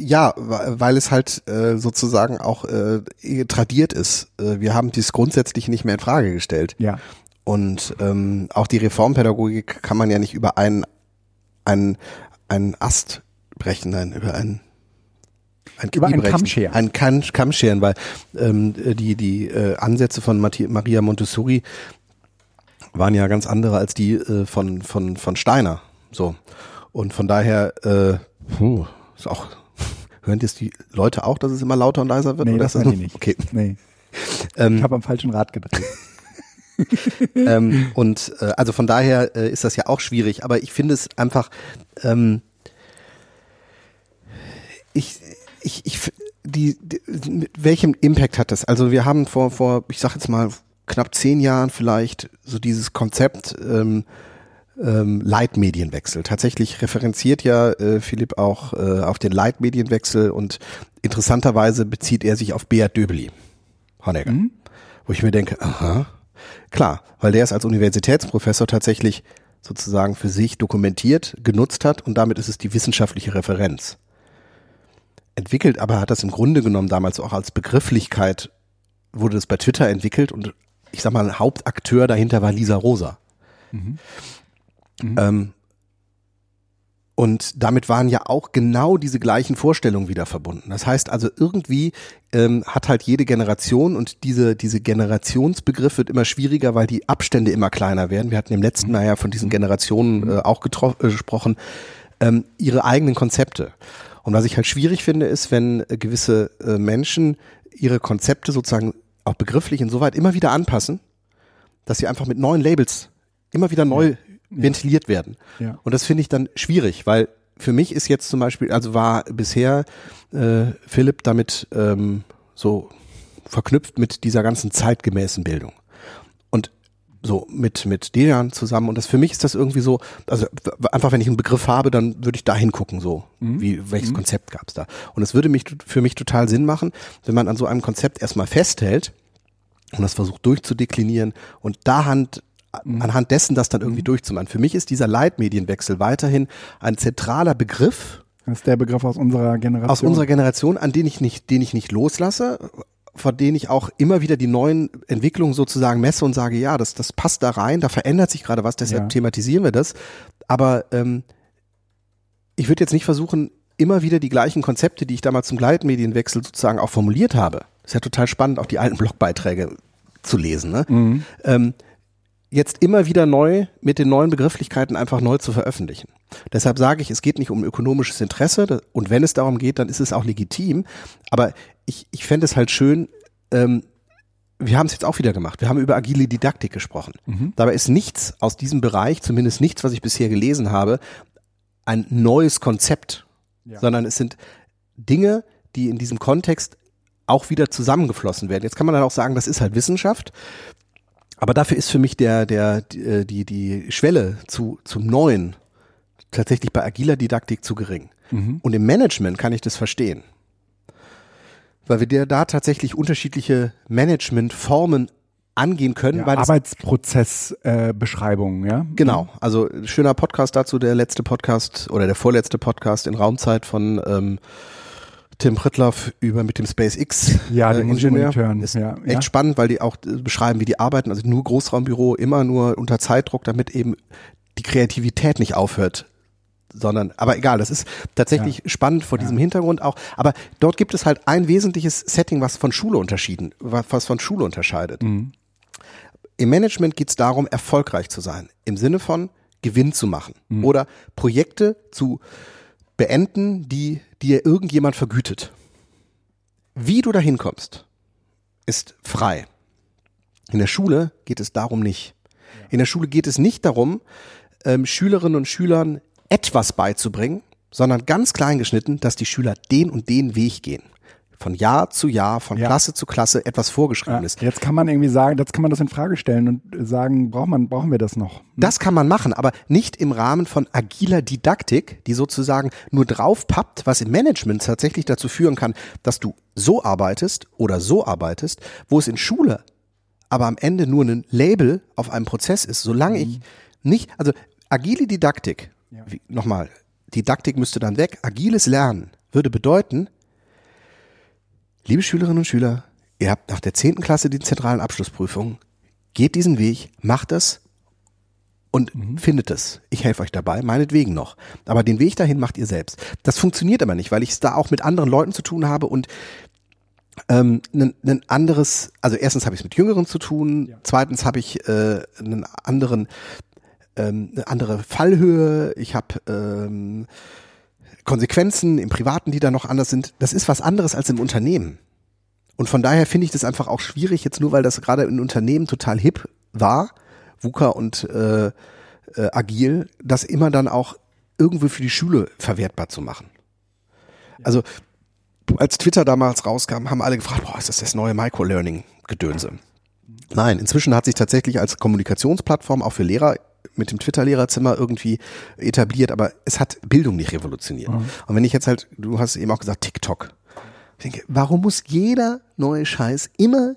ja, weil es halt äh, sozusagen auch äh, tradiert ist. Äh, wir haben dies grundsätzlich nicht mehr in Frage gestellt. Ja. Und ähm, auch die Reformpädagogik kann man ja nicht über einen, einen, einen Ast brechen, nein, über einen ein über einen Kamm scheren. Ein Kamm, Kamm scheren, weil ähm, die, die äh, Ansätze von Maria Montessori waren ja ganz andere als die äh, von, von, von Steiner. So. Und von daher, äh, puh, ist auch Hören jetzt die Leute auch, dass es immer lauter und leiser wird? Nee, das hören die nicht. Okay. Nee. Ähm, ich habe am falschen Rad gedreht. ähm, und äh, also von daher äh, ist das ja auch schwierig, aber ich finde es einfach, ähm, ich, ich, ich, die, die, mit welchem Impact hat das? Also wir haben vor, vor, ich sag jetzt mal, knapp zehn Jahren vielleicht so dieses Konzept ähm, ähm, Leitmedienwechsel. Tatsächlich referenziert ja äh, Philipp auch äh, auf den Leitmedienwechsel und interessanterweise bezieht er sich auf Beat Döbeli, Honegger. Mhm. Wo ich mir denke, aha, klar, weil der es als Universitätsprofessor tatsächlich sozusagen für sich dokumentiert, genutzt hat und damit ist es die wissenschaftliche Referenz. Entwickelt aber hat das im Grunde genommen damals auch als Begrifflichkeit, wurde das bei Twitter entwickelt und ich sag mal, Hauptakteur dahinter war Lisa Rosa. Mhm. Mhm. Ähm, Und damit waren ja auch genau diese gleichen Vorstellungen wieder verbunden. Das heißt also irgendwie ähm, hat halt jede Generation und diese, diese Generationsbegriff wird immer schwieriger, weil die Abstände immer kleiner werden. Wir hatten im letzten Mal ja von diesen Generationen äh, auch äh, gesprochen, ähm, ihre eigenen Konzepte. Und was ich halt schwierig finde, ist, wenn äh, gewisse äh, Menschen ihre Konzepte sozusagen auch begrifflich insoweit immer wieder anpassen, dass sie einfach mit neuen Labels immer wieder neu ventiliert werden. Ja. Und das finde ich dann schwierig, weil für mich ist jetzt zum Beispiel, also war bisher äh, Philipp damit ähm, so verknüpft mit dieser ganzen zeitgemäßen Bildung. Und so mit mit Dejan zusammen und das für mich ist das irgendwie so also einfach wenn ich einen Begriff habe dann würde ich da hingucken so Mhm. wie welches Konzept gab es da und es würde mich für mich total Sinn machen wenn man an so einem Konzept erstmal festhält und das versucht durchzudeklinieren und da Hand, Mhm. Anhand dessen das dann irgendwie durchzumachen. Für mich ist dieser Leitmedienwechsel weiterhin ein zentraler Begriff Das ist der Begriff aus unserer Generation. aus unserer Generation, an den ich nicht, den ich nicht loslasse, vor denen ich auch immer wieder die neuen Entwicklungen sozusagen messe und sage, ja, das, das passt da rein, da verändert sich gerade was, deshalb Ja. thematisieren wir das. Aber ähm, ich würde jetzt nicht versuchen, immer wieder die gleichen Konzepte, die ich damals zum Leitmedienwechsel sozusagen auch formuliert habe. Ist ja total spannend, auch die alten Blogbeiträge zu lesen. Ne? Mhm. ähm, jetzt immer wieder neu mit den neuen Begrifflichkeiten einfach neu zu veröffentlichen. Deshalb sage ich, es geht nicht um ökonomisches Interesse und wenn es darum geht, dann ist es auch legitim. Aber ich, ich fände es halt schön, ähm, wir haben es jetzt auch wieder gemacht. Wir haben über agile Didaktik gesprochen. Dabei ist nichts aus diesem Bereich, zumindest nichts, was ich bisher gelesen habe, ein neues Konzept, Ja. sondern es sind Dinge, die in diesem Kontext auch wieder zusammengeflossen werden. Jetzt kann man dann auch sagen, das ist halt Wissenschaft. Aber dafür ist für mich der, der, die, äh, die, die Schwelle zu, zum Neuen tatsächlich bei agiler Didaktik zu gering. Mhm. Und im Management kann ich das verstehen. Weil wir dir da tatsächlich unterschiedliche Managementformen angehen können, Ja, Arbeitsprozessbeschreibungen, ja? Genau, also schöner Podcast dazu, der letzte Podcast oder der vorletzte Podcast in Raumzeit von ähm, Tim Pritloff über mit dem SpaceX Ja, äh, Ingenieur. Ist ja, echt ja. spannend, weil die auch äh, beschreiben, wie die arbeiten, also nur Großraumbüro, immer nur unter Zeitdruck, damit eben die Kreativität nicht aufhört. Sondern, aber egal, das ist tatsächlich spannend vor diesem Hintergrund auch. Aber dort gibt es halt ein wesentliches Setting, was von Schule unterschieden, was von Schule unterscheidet. Mhm. Im Management geht es darum, erfolgreich zu sein. Im Sinne von Gewinn zu machen. Mhm. Oder Projekte zu beenden, die dir irgendjemand vergütet. Wie du dahin kommst, ist frei. In der Schule geht es darum nicht. In der Schule geht es nicht darum, ähm, Schülerinnen und Schülern etwas beizubringen, sondern ganz klein geschnitten, dass die Schüler den und den Weg gehen. Von Jahr zu Jahr, von Ja. Klasse zu Klasse etwas vorgeschrieben Ja, ist. jetzt kann man irgendwie sagen, jetzt kann man das in Frage stellen und sagen, braucht man, brauchen wir das noch? Das kann man machen, aber nicht im Rahmen von agiler Didaktik, die sozusagen nur draufpappt, was im Management tatsächlich dazu führen kann, dass du so arbeitest oder so arbeitest, wo es in Schule aber am Ende nur ein Label auf einem Prozess ist. Solange ich nicht, also agile Didaktik, Ja. nochmal, Didaktik müsste dann weg, agiles Lernen würde bedeuten, liebe Schülerinnen und Schüler, ihr habt nach der 10. Klasse die zentralen Abschlussprüfungen, geht diesen Weg, macht es und findet es. Ich helfe euch dabei, meinetwegen noch. Aber den Weg dahin macht ihr selbst. Das funktioniert aber nicht, weil ich es da auch mit anderen Leuten zu tun habe und ähm, ein, ein anderes, also erstens habe ich es mit Jüngeren zu tun, Ja. zweitens habe ich äh, einen anderen, ähm, eine andere Fallhöhe, ich habe ähm, Konsequenzen im Privaten, die da noch anders sind. Das ist was anderes als im Unternehmen. Und von daher finde ich das einfach auch schwierig, jetzt nur weil das gerade in Unternehmen total hip war, VUCA und äh, äh, agil, das immer dann auch irgendwo für die Schule verwertbar zu machen. Also als Twitter damals rauskam, haben alle gefragt, boah, ist das das neue Microlearning-Gedönse? Nein, inzwischen hat sich tatsächlich als Kommunikationsplattform auch für Lehrer mit dem Twitter-Lehrerzimmer irgendwie etabliert, aber es hat Bildung nicht revolutioniert. Und wenn ich jetzt halt, du hast eben auch gesagt, TikTok. Ich denke, warum muss jeder neue Scheiß immer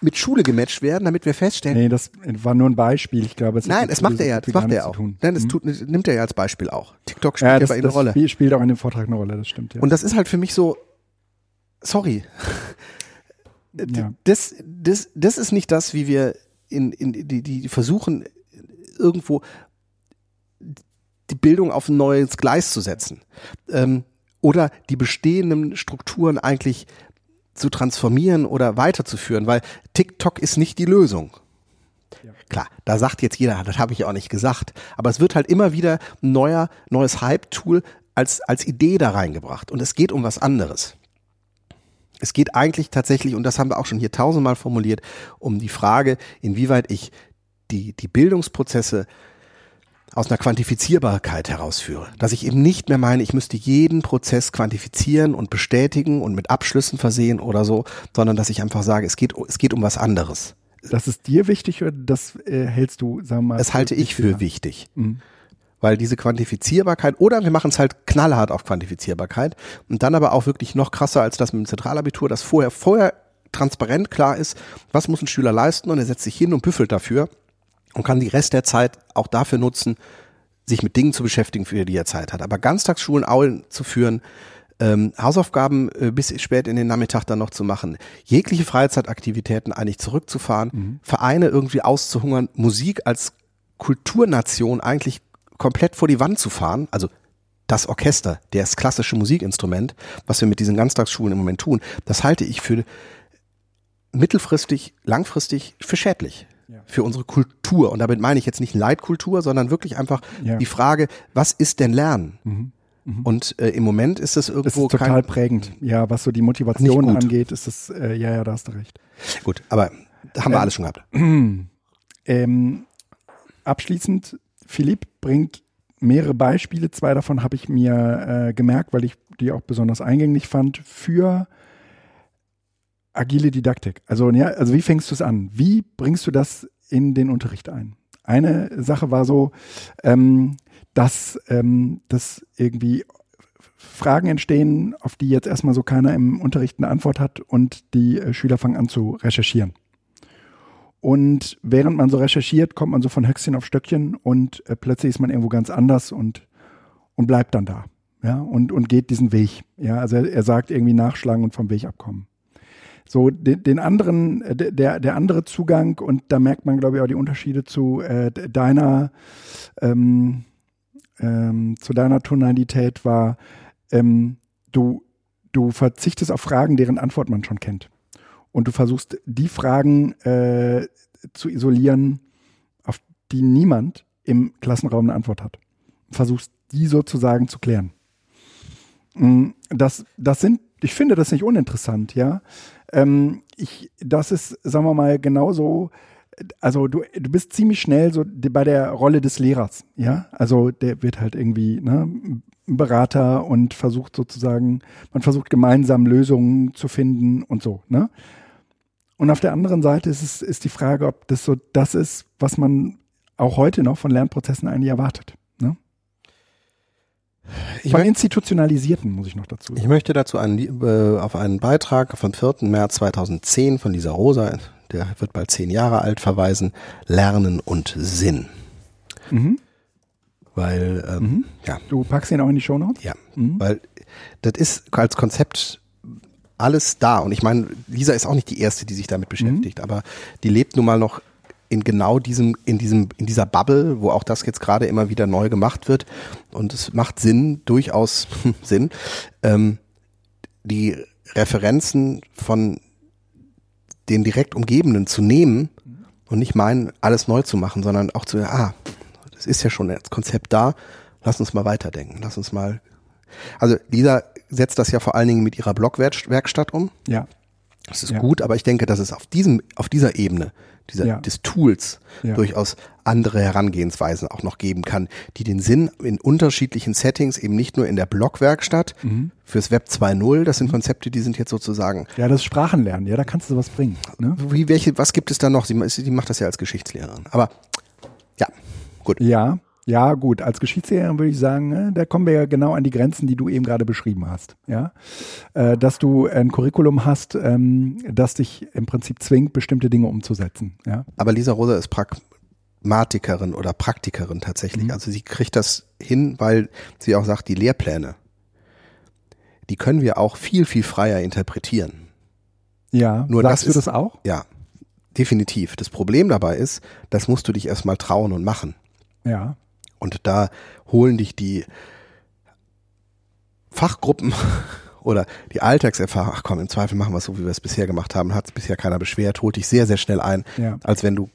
mit Schule gematcht werden, damit wir feststellen, Nee, das war nur ein Beispiel. Ich glaube, es nein, das macht er ja, das macht er auch. Nein, das Hm? tut, nimmt er ja als Beispiel auch. TikTok spielt ja, das, bei ihm eine das Rolle. Spiel spielt auch in dem Vortrag eine Rolle, das stimmt, ja. Und das ist halt für mich so, sorry, ja. das, das, das ist nicht das, wie wir in, in die, die versuchen, irgendwo die Bildung auf ein neues Gleis zu setzen. Ähm, oder die bestehenden Strukturen eigentlich zu transformieren oder weiterzuführen, weil TikTok ist nicht die Lösung. Klar, da sagt jetzt jeder, das habe ich auch nicht gesagt, aber es wird halt immer wieder ein neuer, neues Hype-Tool als, als Idee da reingebracht und es geht um was anderes. Es geht eigentlich tatsächlich, und das haben wir auch schon hier tausendmal formuliert, um die Frage, inwieweit ich die, die Bildungsprozesse aus einer Quantifizierbarkeit herausführe. Dass ich eben nicht mehr meine, ich müsste jeden Prozess quantifizieren und bestätigen und mit Abschlüssen versehen oder so, sondern dass ich einfach sage, es geht, es geht um was anderes. Das ist dir wichtig oder das äh, hältst du, sagen wir mal. Das halte ich für wichtig. Mhm. Weil diese Quantifizierbarkeit, oder wir machen es halt knallhart auf Quantifizierbarkeit und dann aber auch wirklich noch krasser als das mit dem Zentralabitur, dass vorher, vorher transparent klar ist, was muss ein Schüler leisten und er setzt sich hin und büffelt dafür und kann die Rest der Zeit auch dafür nutzen, sich mit Dingen zu beschäftigen, für die er Zeit hat. Aber Ganztagsschulen Aulen zu führen, ähm, Hausaufgaben äh, bis spät in den Nachmittag dann noch zu machen, jegliche Freizeitaktivitäten eigentlich zurückzufahren, mhm. Vereine irgendwie auszuhungern, Musik als Kulturnation eigentlich komplett vor die Wand zu fahren, also das Orchester, das klassische Musikinstrument, was wir mit diesen Ganztagsschulen im Moment tun, das halte ich für mittelfristig, langfristig für schädlich für unsere Kultur. Und damit meine ich jetzt nicht Leitkultur, sondern wirklich einfach ja. die Frage, was ist denn Lernen? Mhm. Mhm. Und äh, im Moment ist es irgendwo das ist total prägend. Ja, was so die Motivation angeht, ist es äh, ja, ja, da hast du recht. Gut, aber da haben wir ähm, alles schon gehabt. Ähm, abschließend, Philipp bringt mehrere Beispiele. Zwei davon habe ich mir äh, gemerkt, weil ich die auch besonders eingänglich fand für agile Didaktik. Also, ja, also wie fängst du es an? Wie bringst du das in den Unterricht ein? Eine Sache war so, ähm, dass, ähm, dass irgendwie Fragen entstehen, auf die jetzt erstmal so keiner im Unterricht eine Antwort hat und die äh, Schüler fangen an zu recherchieren. Und während man so recherchiert, kommt man so von Höchstchen auf Stöckchen und äh, plötzlich ist man irgendwo ganz anders und, und bleibt dann da. Ja, und, und geht diesen Weg. Ja, also er, er sagt irgendwie nachschlagen und vom Weg abkommen. So, den, den anderen, äh, der, der andere Zugang, und da merkt man, glaube ich, auch die Unterschiede zu äh, deiner, ähm, ähm, zu deiner Tonalität war, ähm, du, du verzichtest auf Fragen, deren Antwort man schon kennt. Und du versuchst, die Fragen äh, zu isolieren, auf die niemand im Klassenraum eine Antwort hat. Versuchst, die sozusagen zu klären. Mm, das, das sind, ich finde das nicht uninteressant, ja. Ähm, ich, das ist, sagen wir mal, genauso. Also du, du bist ziemlich schnell so bei der Rolle des Lehrers, ja. Also der wird halt irgendwie ne, Berater und versucht sozusagen, man versucht gemeinsam Lösungen zu finden und so, ne? Und auf der anderen Seite ist es ist die Frage, ob das so das ist, was man auch heute noch von Lernprozessen eigentlich erwartet. Ich Von institutionalisierten, muss ich noch dazu sagen. Ich möchte dazu einen, äh, auf einen Beitrag vom 4. März 2010 von Lisa Rosa, der wird bald zehn Jahre alt, verweisen. Lernen und Sinn. Mhm. Weil, ähm, mhm. ja. Du packst ihn auch in die Show Notes? Ja, mhm. weil das ist als Konzept alles da. Und ich meine, Lisa ist auch nicht die Erste, die sich damit beschäftigt, mhm. aber die lebt nun mal noch in genau diesem, in diesem, in dieser Bubble, wo auch das jetzt gerade immer wieder neu gemacht wird. Und es macht Sinn, durchaus Sinn, ähm, die Referenzen von den direkt Umgebenden zu nehmen und nicht meinen, alles neu zu machen, sondern auch zu, ah, das ist ja schon das Konzept da, lass uns mal weiterdenken, lass uns mal. Also Lisa setzt das ja vor allen Dingen mit ihrer Blogwerkstatt um. Ja. Das ist ja. gut, aber ich denke, dass es auf diesem, auf dieser Ebene dieser, ja. des Tools ja. durchaus andere Herangehensweisen auch noch geben kann, die den Sinn in unterschiedlichen Settings, eben nicht nur in der Blogwerkstatt, mhm. fürs Web 2.0, das sind. Konzepte, die sind jetzt sozusagen. Ja, das Sprachenlernen, ja, da kannst du was bringen. Ne? Wie, welche, was gibt es da noch? Sie, sie macht das ja als Geschichtslehrerin. Aber ja, gut. Ja, ja, gut, als Geschichtslehrerin würde ich sagen, ne, da kommen wir ja genau an die Grenzen, die du eben gerade beschrieben hast. Ja, äh, dass du ein Curriculum hast, ähm, das dich im Prinzip zwingt, bestimmte Dinge umzusetzen. Ja. Aber Lisa Rosa ist Pragmatikerin oder Praktikerin tatsächlich. Mhm. Also sie kriegt das hin, weil sie auch sagt, die Lehrpläne, die können wir auch viel, viel freier interpretieren. Ja, nur sagst das du das auch? Ja, definitiv. Das Problem dabei ist, das musst du dich erstmal trauen und machen. Ja. Und da holen dich die Fachgruppen oder die Alltagserfahrung, ach komm, im Zweifel machen wir es so, wie wir es bisher gemacht haben, hat es bisher keiner beschwert, holt dich sehr, sehr schnell ein, Ja. als wenn du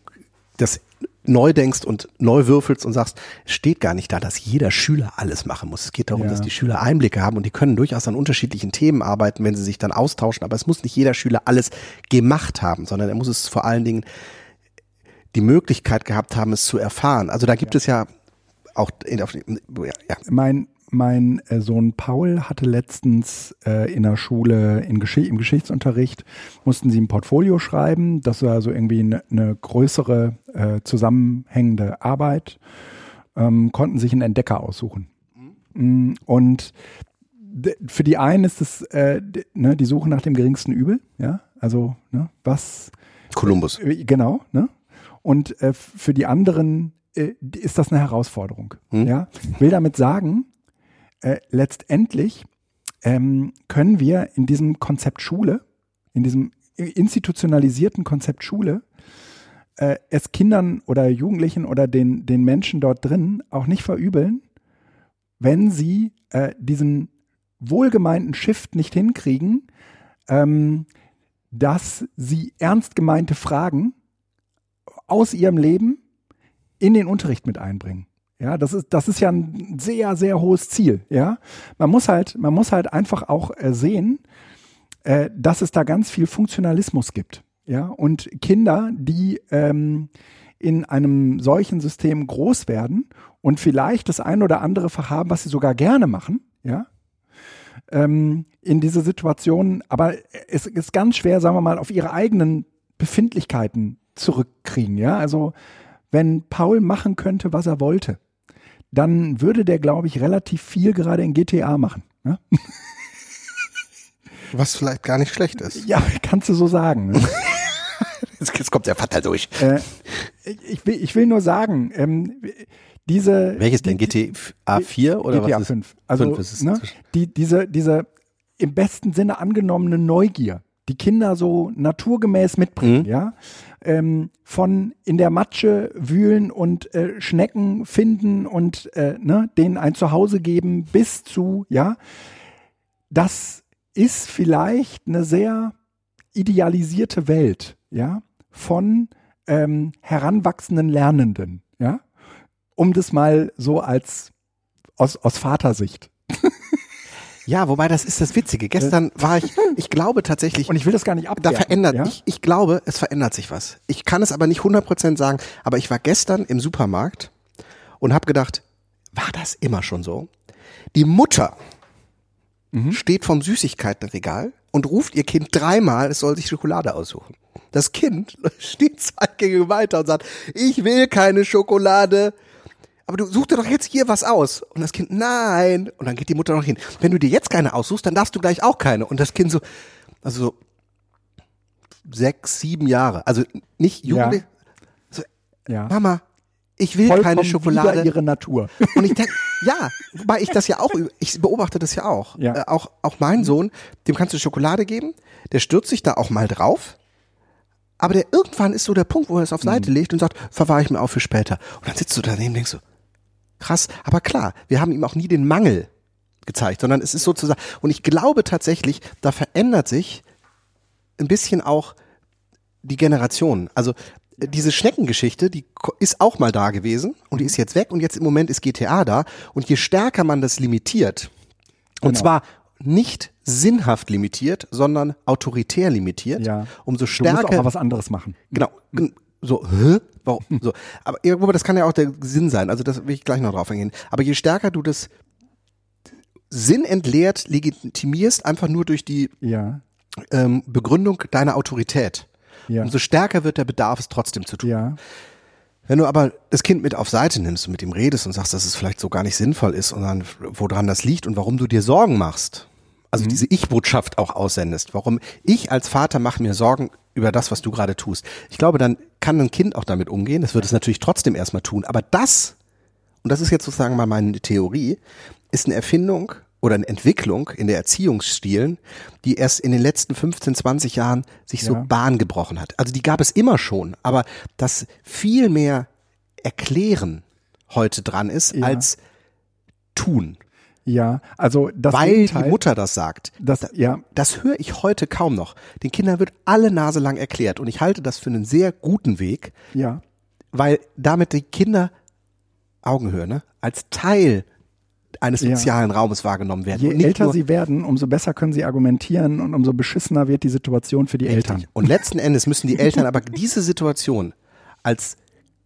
das neu denkst und neu würfelst und sagst, es steht gar nicht da, dass jeder Schüler alles machen muss. Es geht darum, Ja. dass die Schüler Einblicke haben und die können durchaus an unterschiedlichen Themen arbeiten, wenn sie sich dann austauschen, aber es muss nicht jeder Schüler alles gemacht haben, sondern er muss es vor allen Dingen die Möglichkeit gehabt haben, es zu erfahren. Also da gibt es ja auch in, auf, ja, ja, Mein, mein äh, Sohn Paul hatte letztens äh, in der Schule in Gesch im Geschichtsunterricht mussten sie ein Portfolio schreiben. Das war so irgendwie eine ne größere äh, zusammenhängende Arbeit. Ähm, konnten sich einen Entdecker aussuchen. Mm, Und für die einen ist es äh, ne, die Suche nach dem geringsten Übel. Ja, also ne, was Kolumbus. äh, Genau, ne? Und äh, für die anderen ist das eine Herausforderung. Hm. Ja? Ich will damit sagen, äh, letztendlich ähm, können wir in diesem Konzept Schule, in diesem institutionalisierten Konzept Schule, äh, es Kindern oder Jugendlichen oder den, den Menschen dort drin auch nicht verübeln, wenn sie äh, diesen wohlgemeinten Shift nicht hinkriegen, ähm, dass sie ernst gemeinte Fragen aus ihrem Leben in den Unterricht mit einbringen. Ja, das ist, das ist ja ein sehr, sehr hohes Ziel. Ja, man muss halt, man muss halt einfach auch äh, sehen, äh, dass es da ganz viel Funktionalismus gibt. Ja, und Kinder, die ähm, in einem solchen System groß werden und vielleicht das ein oder andere Fach haben, was sie sogar gerne machen, ja, ähm, in diese Situation, aber es ist ganz schwer, sagen wir mal, auf ihre eigenen Befindlichkeiten zurückkriegen. Ja, also wenn Paul machen könnte, was er wollte, dann würde der, glaube ich, relativ viel gerade in GTA machen. Ja, Was vielleicht gar nicht schlecht ist. ja kannst du so sagen. Ne? Jetzt kommt der Vater durch. äh, ich, will, ich will nur sagen, ähm, diese Welches denn? GTA 4 oder GTA was? Ist? 5. Also Fünf ist es ne, inzwischen. die, diese, diese im besten Sinne angenommene Neugier, die Kinder so naturgemäß mitbringen, Mhm. ja, ähm, von in der Matsche wühlen und äh, Schnecken finden und äh, ne, denen ein Zuhause geben, bis zu, ja, das ist vielleicht eine sehr idealisierte Welt, ja, von ähm, heranwachsenden Lernenden, ja, um das mal so als aus, aus Vatersicht. Ja, wobei das ist das Witzige. Gestern war ich, ich glaube tatsächlich, Und ich will das gar nicht da abwerten. verändert, ja? ich, ich glaube, es verändert sich was. Ich kann es aber nicht 100% sagen, aber ich war gestern im Supermarkt und habe gedacht, war das immer schon so? Die Mutter Mhm. steht vom Süßigkeitenregal und ruft ihr Kind dreimal, es soll sich Schokolade aussuchen. Das Kind steht zwei Gänge weiter und sagt, ich will keine Schokolade. Aber du such dir doch jetzt hier was aus. Und das Kind, nein. Und dann geht die Mutter noch hin. Wenn du dir jetzt keine aussuchst, dann darfst du gleich auch keine. Und das Kind so, also so sechs, sieben Jahre. Also nicht Ja. Jugendlich. ja. Mama, ich will Vollkommen keine Schokolade. ihre Natur. Und ich denke, ja, wobei ich das ja auch, ich beobachte das ja auch. Ja. Äh, auch, auch mein Sohn, dem kannst du Schokolade geben, der stürzt sich da auch mal drauf. Aber der irgendwann ist so der Punkt, wo er es auf Seite legt und sagt, verwahre ich mir auf für später. Und dann sitzt du daneben und denkst so, krass, aber klar, wir haben ihm auch nie den Mangel gezeigt, sondern es ist sozusagen, und ich glaube tatsächlich, da verändert sich ein bisschen auch die Generation. Also äh, diese Schneckengeschichte, die ist auch mal da gewesen und die ist jetzt weg und jetzt im Moment ist GTA da und je stärker man das limitiert, und Genau. zwar nicht sinnhaft limitiert, sondern autoritär limitiert, Ja. umso Du musst auch stärker mal was anderes machen. Genau. So, hä? Warum? So. Aber irgendwo, das kann ja auch der Sinn sein. Also das will ich gleich noch drauf eingehen. Aber je stärker du das sinnentleert legitimierst, einfach nur durch die Ja, ähm, Begründung deiner Autorität, ja, umso stärker wird der Bedarf, es trotzdem zu tun. ja, Wenn du aber das Kind mit auf Seite nimmst und mit ihm redest und sagst, dass es vielleicht so gar nicht sinnvoll ist und dann, woran das liegt und warum du dir Sorgen machst, also diese Ich-Botschaft auch aussendest, warum ich als Vater mache mir Sorgen über das, was du gerade tust. Ich glaube, dann kann ein Kind auch damit umgehen. Das wird es natürlich trotzdem erstmal tun. Aber das, und das ist jetzt sozusagen mal meine Theorie, ist eine Erfindung oder eine Entwicklung in der Erziehungsstilen, die erst in den letzten 15, 20 Jahren sich so Ja. Bahn gebrochen hat. Also die gab es immer schon, aber das viel mehr erklären heute dran ist, ja. als tun. Ja, also das Weil Gegenteil, die Mutter das sagt. Das, ja. das höre ich heute kaum noch. Den Kindern wird alle Nase lang erklärt und ich halte das für einen sehr guten Weg. Ja. Weil damit die Kinder Augenhöhe, ne? Als Teil eines sozialen ja. Raumes wahrgenommen werden. Je älter sie werden, umso besser können sie argumentieren und umso beschissener wird die Situation für die Richtig. Eltern. Und letzten Endes müssen die Eltern aber diese Situation als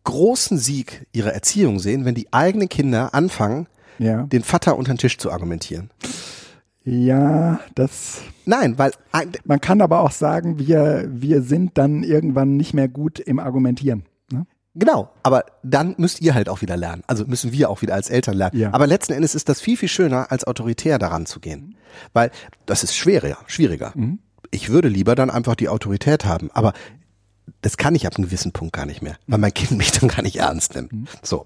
großen Sieg ihrer Erziehung sehen, wenn die eigenen Kinder anfangen, ja. den Vater unter den Tisch zu argumentieren. Ja, das. Nein, weil man kann aber auch sagen, wir wir sind dann irgendwann nicht mehr gut im Argumentieren. Ne? Genau, aber dann müsst ihr halt auch wieder lernen. Also müssen wir auch wieder als Eltern lernen. Ja. Aber letzten Endes ist das viel viel schöner, als autoritär daran zu gehen, weil das ist schwerer, schwieriger. Mhm. Ich würde lieber dann einfach die Autorität haben, aber das kann ich ab einem gewissen Punkt gar nicht mehr, weil mein Kind mich dann gar nicht ernst nimmt. Mhm. So.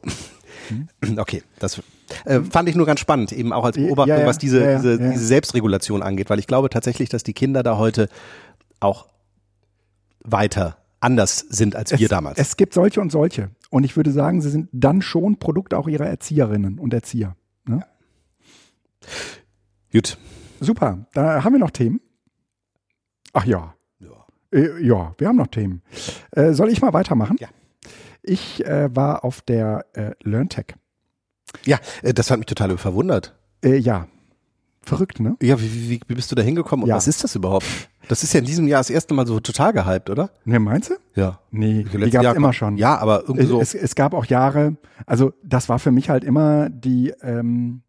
Mhm. Okay, das äh, fand ich nur ganz spannend, eben auch als Beobachtung, ja, ja, was diese, ja, diese, diese Selbstregulation angeht, weil ich glaube tatsächlich, dass die Kinder da heute auch weiter anders sind als es, wir damals. Es gibt solche und solche. Und ich würde sagen, sie sind dann schon Produkt auch ihrer Erzieherinnen und Erzieher. Ne? Gut. Super. Da haben wir noch Themen. Ach ja. Ja, äh, ja wir haben noch Themen. Äh, soll ich mal weitermachen? Ja. Ich äh, war auf der äh, LearnTech. Ja, äh, das hat mich total verwundert. Äh, ja. Verrückt, ne? Ja, wie, wie, wie bist du da hingekommen und ja. was ist das überhaupt? Das ist ja in diesem Jahr das erste Mal so total gehypt, oder? Ne, meinst du? Ja. Nee, die gab es immer schon. Ja, aber irgendwie so. Es, es, gab auch Jahre, also das war für mich halt immer die, ähm,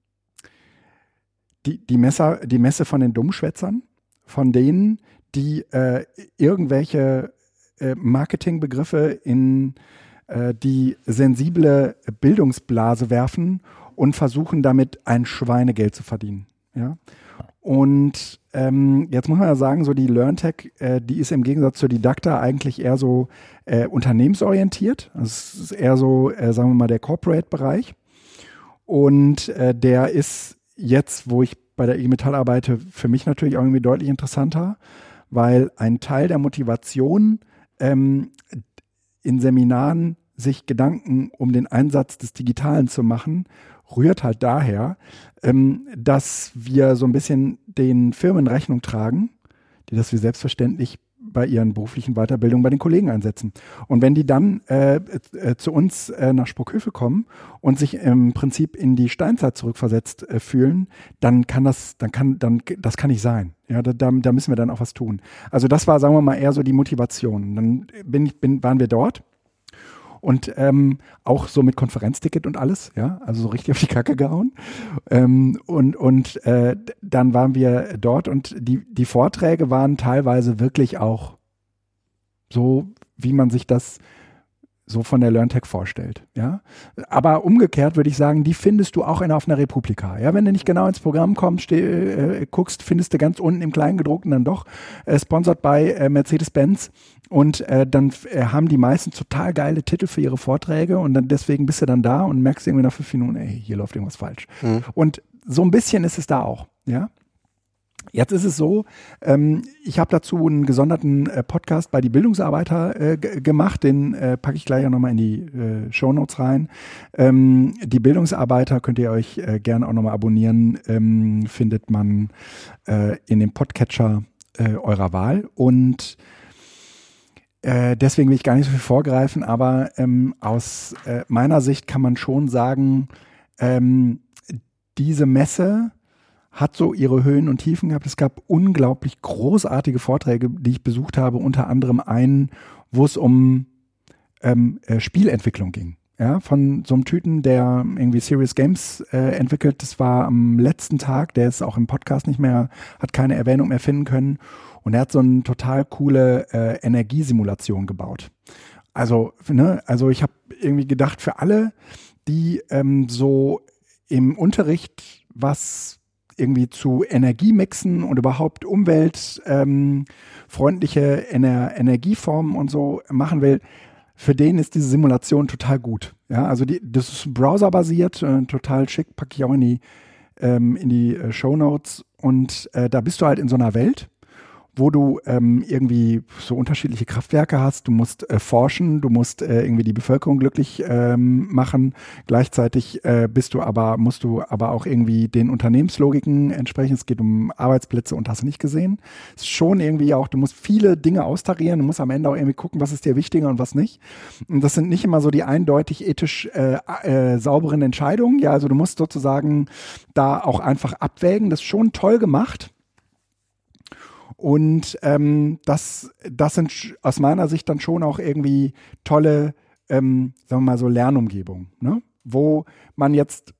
die, die, Messer, die Messe von den Dummschwätzern, von denen, die äh, irgendwelche äh, Marketingbegriffe in äh, die sensible Bildungsblase werfen und versuchen damit ein Schweinegeld zu verdienen. Ja. Und ähm, jetzt muss man ja sagen, so die LearnTech, äh, die ist im Gegensatz zur Didakta eigentlich eher so äh, unternehmensorientiert. Das ist eher so, äh, sagen wir mal, der Corporate-Bereich. Und äh, der ist jetzt, wo ich bei der IG Metall arbeite, für mich natürlich auch irgendwie deutlich interessanter, weil ein Teil der Motivation ähm, in Seminaren sich Gedanken um den Einsatz des Digitalen zu machen, rührt halt daher, ähm, dass wir so ein bisschen den Firmen Rechnung tragen, die das wie selbstverständlich bei ihren beruflichen Weiterbildungen bei den Kollegen einsetzen. Und wenn die dann äh, äh, zu uns äh, nach Spruckhöfe kommen und sich im Prinzip in die Steinzeit zurückversetzt äh, fühlen, dann kann das, dann kann, dann, das kann nicht sein. Ja, da, da, da müssen wir dann auch was tun. Also das war, sagen wir mal, eher so die Motivation. Dann bin ich, bin, waren wir dort und ähm, auch so mit Konferenzticket und alles, ja, also so richtig auf die Kacke gehauen. Ähm, und und äh, dann waren wir dort und die, die Vorträge waren teilweise wirklich auch so, wie man sich das so von der LearnTech vorstellt. Ja? Aber umgekehrt würde ich sagen, die findest du auch in, auf einer Republika. Ja? Wenn du nicht genau ins Programm kommst, äh, guckst, findest du ganz unten im Kleingedruckten dann doch, äh, sponsored bei äh, Mercedes-Benz. Und äh, dann äh, haben die meisten total geile Titel für ihre Vorträge und dann deswegen bist du dann da und merkst irgendwie nach fünf Minuten, ey, hier läuft irgendwas falsch. Mhm. Und so ein bisschen ist es da auch. Ja? Jetzt ist es so, ähm, ich habe dazu einen gesonderten äh, Podcast bei die Bildungsarbeiter äh, gemacht, den äh, packe ich gleich auch nochmal in die äh, Show Notes rein. Ähm, die Bildungsarbeiter könnt ihr euch äh, gerne auch nochmal abonnieren, ähm, findet man äh, in dem Podcatcher äh, eurer Wahl. Und äh, deswegen will ich gar nicht so viel vorgreifen, aber ähm, aus äh, meiner Sicht kann man schon sagen, ähm, diese Messe hat so ihre Höhen und Tiefen gehabt. Es gab unglaublich großartige Vorträge, die ich besucht habe, unter anderem einen, wo es um ähm, äh, Spielentwicklung ging. Ja, von so einem Typen, der irgendwie Serious Games äh, entwickelt. Das war am letzten Tag, der ist auch im Podcast nicht mehr, hat keine Erwähnung mehr finden können. Und er hat so eine total coole äh, Energiesimulation gebaut. Also, ne, also ich habe irgendwie gedacht, für alle, die ähm, so im Unterricht was irgendwie zu Energiemixen und überhaupt umweltfreundliche ähm, Ener Energieformen und so machen will, für den ist diese Simulation total gut. Ja, also die, das ist browserbasiert, äh, total schick, packe ich auch in die, ähm, in die äh, Show Notes und äh, da bist du halt in so einer Welt, wo du ähm, irgendwie so unterschiedliche Kraftwerke hast. Du musst äh, forschen, du musst äh, irgendwie die Bevölkerung glücklich ähm, machen. Gleichzeitig äh, bist du aber, musst du aber auch irgendwie den Unternehmenslogiken entsprechen. Es geht um Arbeitsplätze und hast du nicht gesehen. Es ist schon irgendwie auch, du musst viele Dinge austarieren, du musst am Ende auch irgendwie gucken, was ist dir wichtiger und was nicht. Und das sind nicht immer so die eindeutig ethisch äh, äh, sauberen Entscheidungen. Ja, also du musst sozusagen da auch einfach abwägen. Das ist schon toll gemacht. Und ähm, das, das sind aus meiner Sicht dann schon auch irgendwie tolle, ähm, sagen wir mal so Lernumgebungen, ne? wo man jetzt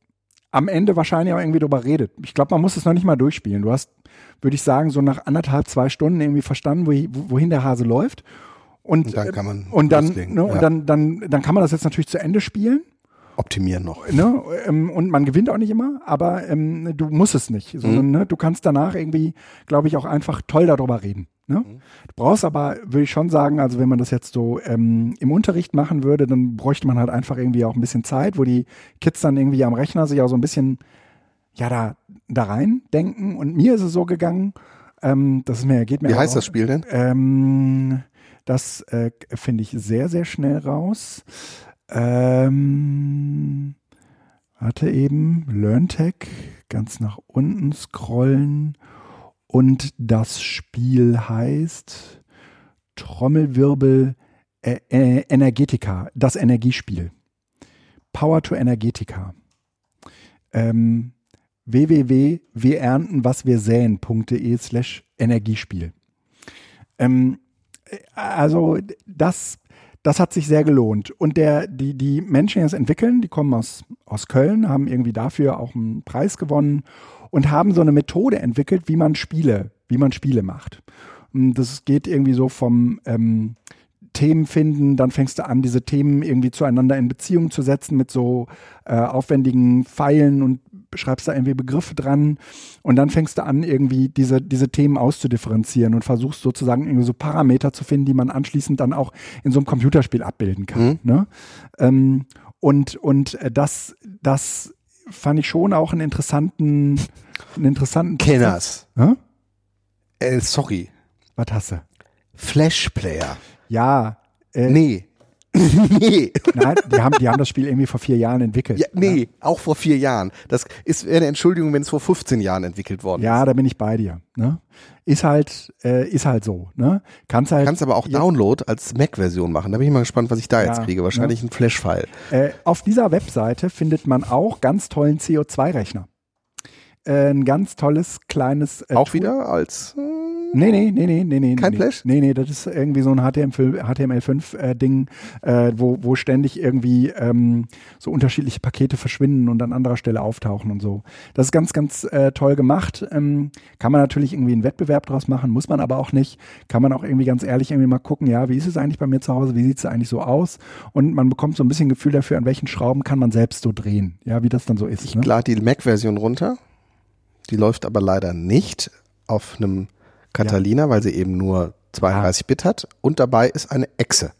am Ende wahrscheinlich auch irgendwie drüber redet. Ich glaube, man muss es noch nicht mal durchspielen. Du hast, würde ich sagen, so nach anderthalb, zwei Stunden irgendwie verstanden, wohin der Hase läuft. Und, und dann kann man und dann, ne, ja. und dann, dann, dann kann man das jetzt natürlich zu Ende spielen optimieren noch. Ne? Ähm, und man gewinnt auch nicht immer, aber ähm, du musst es nicht, sondern mhm. ne, du kannst danach irgendwie, glaube ich, auch einfach toll darüber reden. Ne? Mhm. Du brauchst aber, würde ich schon sagen, also wenn man das jetzt so ähm, im Unterricht machen würde, dann bräuchte man halt einfach irgendwie auch ein bisschen Zeit, wo die Kids dann irgendwie am Rechner sich auch so ein bisschen ja da, da rein denken. Und mir ist es so gegangen, ähm, das ist mir, geht mir. Wie heißt auch, das Spiel denn? Ähm, das äh, finde ich sehr, sehr schnell raus. Ähm, warte eben, LearnTech, ganz nach unten scrollen. Und das Spiel heißt Trommelwirbel äh, äh, Energetica, das Energiespiel. Power to Energetica. Ähm, www.wirerntenwaswirsäen.de slash Energiespiel. Ähm, äh, also das das hat sich sehr gelohnt. Und der, die, die Menschen, die das entwickeln, die kommen aus, aus Köln, haben irgendwie dafür auch einen Preis gewonnen und haben so eine Methode entwickelt, wie man Spiele, wie man Spiele macht. Und das geht irgendwie so vom ähm, Themen finden, dann fängst du an, diese Themen irgendwie zueinander in Beziehung zu setzen mit so äh, aufwendigen Pfeilen und schreibst da irgendwie Begriffe dran und dann fängst du an, irgendwie diese, diese Themen auszudifferenzieren und versuchst sozusagen irgendwie so Parameter zu finden, die man anschließend dann auch in so einem Computerspiel abbilden kann. Mhm. Ne? Ähm, und, und äh, das, das fand ich schon auch einen interessanten, einen interessanten Kenners. Äh, sorry. Was hast du? Flash Player. Ja. Äh, nee. nee. Nein, die haben, die haben das Spiel irgendwie vor vier Jahren entwickelt. Ja, nee, ja. auch vor vier Jahren. Das ist eine Entschuldigung, wenn es vor 15 Jahren entwickelt worden ja, ist. Ja, da bin ich bei dir. Ne? Ist halt, äh, ist halt so. Ne? Kannst halt. Kannst aber auch Download als Mac-Version machen. Da bin ich mal gespannt, was ich da ja, jetzt kriege. Wahrscheinlich ne? ein Flash-File. Äh, auf dieser Webseite findet man auch ganz tollen CO2-Rechner. Äh, ein ganz tolles kleines. Äh, auch wieder als. Äh, Nee, nee, nee, nee, nee, nee. Kein nee, Flash? Nee, nee, das ist irgendwie so ein HTML5-Ding, äh, äh, wo, wo ständig irgendwie ähm, so unterschiedliche Pakete verschwinden und an anderer Stelle auftauchen und so. Das ist ganz, ganz äh, toll gemacht. Ähm, kann man natürlich irgendwie einen Wettbewerb draus machen, muss man aber auch nicht. Kann man auch irgendwie ganz ehrlich irgendwie mal gucken, ja, wie ist es eigentlich bei mir zu Hause, wie sieht es eigentlich so aus? Und man bekommt so ein bisschen Gefühl dafür, an welchen Schrauben kann man selbst so drehen, ja, wie das dann so ist. Ich ne? lade die Mac-Version runter. Die läuft aber leider nicht auf einem Catalina, ja. weil sie eben nur 32 ah. Bit hat und dabei ist eine Echse.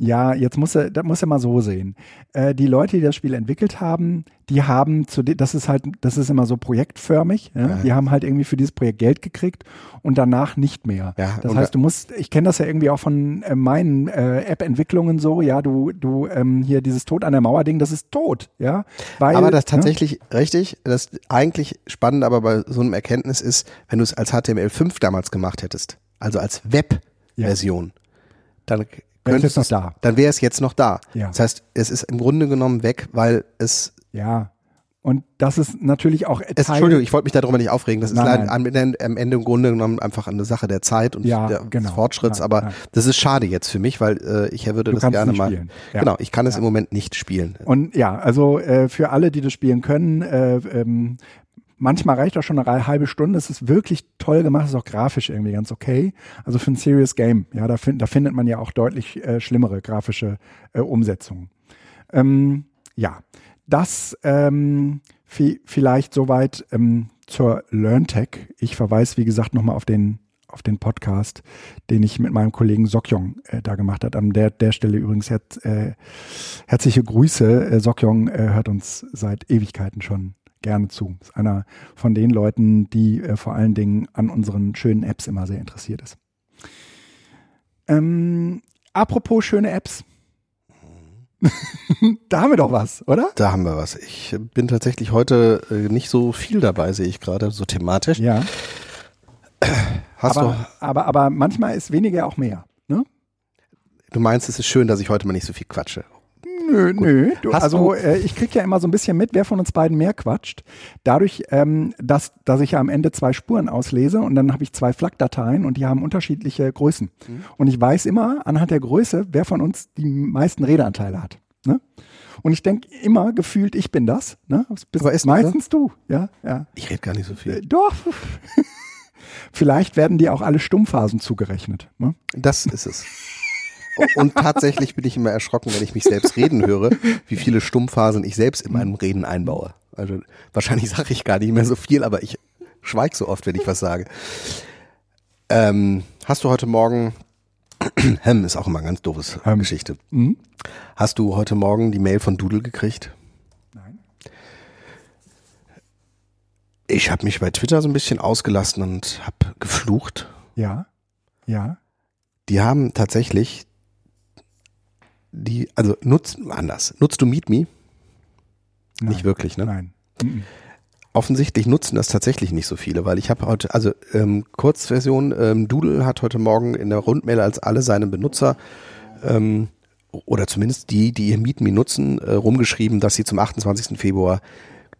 Ja, jetzt muss er, das muss er mal so sehen. Äh, die Leute, die das Spiel entwickelt haben, die haben zu, das ist halt, das ist immer so projektförmig. Ja? Ja. Die haben halt irgendwie für dieses Projekt Geld gekriegt und danach nicht mehr. Ja, das heißt, du musst, ich kenne das ja irgendwie auch von äh, meinen äh, App-Entwicklungen so. Ja, du, du ähm, hier dieses Tod an der Mauer Ding, das ist tot. Ja, weil, aber das ne? tatsächlich ne? richtig. Das eigentlich spannend, aber bei so einem Erkenntnis ist, wenn du es als HTML5 damals gemacht hättest, also als Web-Version, dann Wäre es noch da. Dann wäre es jetzt noch da. Ja. Das heißt, es ist im Grunde genommen weg, weil es. Ja. Und das ist natürlich auch. Es, Entschuldigung, ich wollte mich darüber nicht aufregen. Das nein, ist leider am, am, Ende im Grunde genommen einfach eine Sache der Zeit und ja, der, genau, des Fortschritts. Nein, aber das ist schade jetzt für mich, weil äh, ich würde du das gerne mal. Ja. Genau, ich kann es im Moment nicht spielen. Und ja, also äh, für alle, die das spielen können, äh, ähm, Manchmal reicht auch schon eine halbe Stunde. Es ist wirklich toll gemacht, ist auch grafisch irgendwie ganz okay. Also für ein Serious Game, ja, da, find, da findet man ja auch deutlich äh, schlimmere grafische äh, Umsetzungen. Ähm, ja, das ähm, vielleicht soweit ähm, zur LearnTech. Ich verweise, wie gesagt, nochmal auf den auf den Podcast, den ich mit meinem Kollegen Sokyong äh, da gemacht habe. An der, der Stelle übrigens her, äh, herzliche Grüße. Äh, Sokyong äh, hört uns seit Ewigkeiten schon gerne zu. Ist einer von den Leuten, die äh, vor allen Dingen an unseren schönen Apps immer sehr interessiert ist. Ähm, apropos schöne Apps. da haben wir doch was, oder? Da haben wir was. Ich bin tatsächlich heute äh, nicht so viel dabei, sehe ich gerade, so thematisch. Ja. Hast aber, du, aber, aber manchmal ist weniger auch mehr. Ne? du meinst, es ist schön, dass ich heute mal nicht so viel quatsche. Nö, nö. Du, also äh, ich krieg ja immer so ein bisschen mit, wer von uns beiden mehr quatscht. Dadurch, ähm, dass, dass ich ja am Ende zwei Spuren auslese und dann habe ich zwei FLAC-Dateien und die haben unterschiedliche Größen. Mhm. Und ich weiß immer anhand der Größe, wer von uns die meisten Redeanteile hat. Ne? Und ich denke immer gefühlt, ich bin das. Ne? Das bist Aber ist meistens du. Ja, ja. Ich rede gar nicht so Äh, viel. doch. Vielleicht werden dir auch alle Stummphasen zugerechnet. Ne? Das ist es. Und tatsächlich bin ich immer erschrocken, wenn ich mich selbst reden höre, wie viele Stummphasen ich selbst in meinem Reden einbaue. Also wahrscheinlich sage ich gar nicht mehr so viel, aber ich schweige so oft, wenn ich was sage. Ähm, hast du heute Morgen, Hem ist auch immer eine ganz doofes Ähm. Geschichte. Mhm. Hast du heute Morgen die Mail von Doodle gekriegt? Nein. Ich habe mich bei Twitter so ein bisschen ausgelassen und habe geflucht. Ja. Ja. Die haben tatsächlich die, also nutzt, anders. Nutzt du MeetMe? Nein. Nicht wirklich, ne? Nein. Mhm. Offensichtlich nutzen das tatsächlich nicht so viele, weil ich habe heute, also ähm, Kurzversion, ähm, Doodle hat heute Morgen in der Rundmail als alle seine Benutzer ähm, oder zumindest die, die ihr MeetMe nutzen, äh, rumgeschrieben, dass sie zum 28. Februar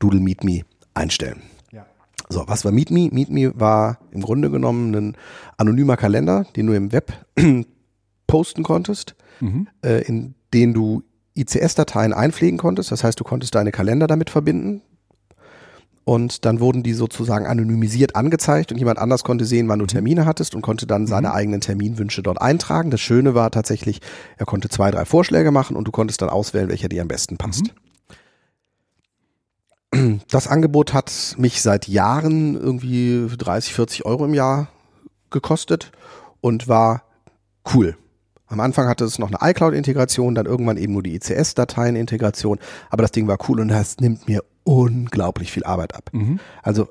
Doodle MeetMe einstellen. Ja. So, was war MeetMe? MeetMe war im Grunde genommen ein anonymer Kalender, den du im Web posten konntest, Mhm. äh, in den du ICS-Dateien einpflegen konntest. Das heißt, du konntest deine Kalender damit verbinden. Und dann wurden die sozusagen anonymisiert angezeigt und jemand anders konnte sehen, wann du Termine hattest und konnte dann seine eigenen Terminwünsche dort eintragen. Das Schöne war tatsächlich, er konnte zwei, drei Vorschläge machen und du konntest dann auswählen, welcher dir am besten passt. Das Angebot hat mich seit Jahren irgendwie 30, 40 Euro im Jahr gekostet und war cool. Am Anfang hatte es noch eine iCloud-Integration, dann irgendwann eben nur die ICS-Dateien-Integration, aber das Ding war cool und das nimmt mir unglaublich viel Arbeit ab. Mhm. Also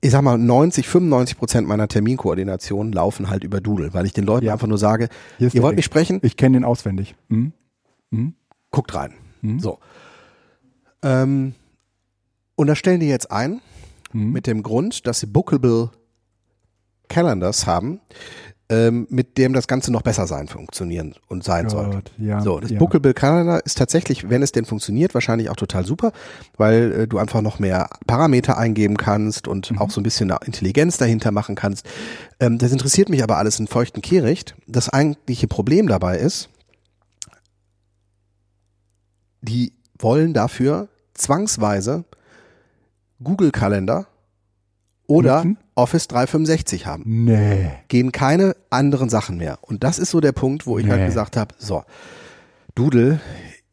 ich sag mal, 90, 95 Prozent meiner Terminkoordinationen laufen halt über Doodle, weil ich den Leuten Ja. einfach nur sage, ihr wollt Link. mich sprechen, Ich kenne den auswendig. Mhm. Mhm. guckt rein. Mhm. So. Ähm, und da stellen die jetzt ein, Mhm. mit dem Grund, dass sie Bookable Calendars haben, ähm, mit dem das Ganze noch besser sein, funktionieren und sein soll. Gott, ja, So, das ja. Bookable Calendar ist tatsächlich, wenn es denn funktioniert, wahrscheinlich auch total super, weil äh, du einfach noch mehr Parameter eingeben kannst und Mhm. auch so ein bisschen Intelligenz dahinter machen kannst. Ähm, das interessiert mich aber alles in feuchten Kehricht. Das eigentliche Problem dabei ist, die wollen dafür zwangsweise Google Kalender oder Nutzen? Office 365 haben Nee. gehen keine anderen Sachen mehr. Und das ist so der Punkt, wo ich halt Nee. gesagt habe, so, Doodle,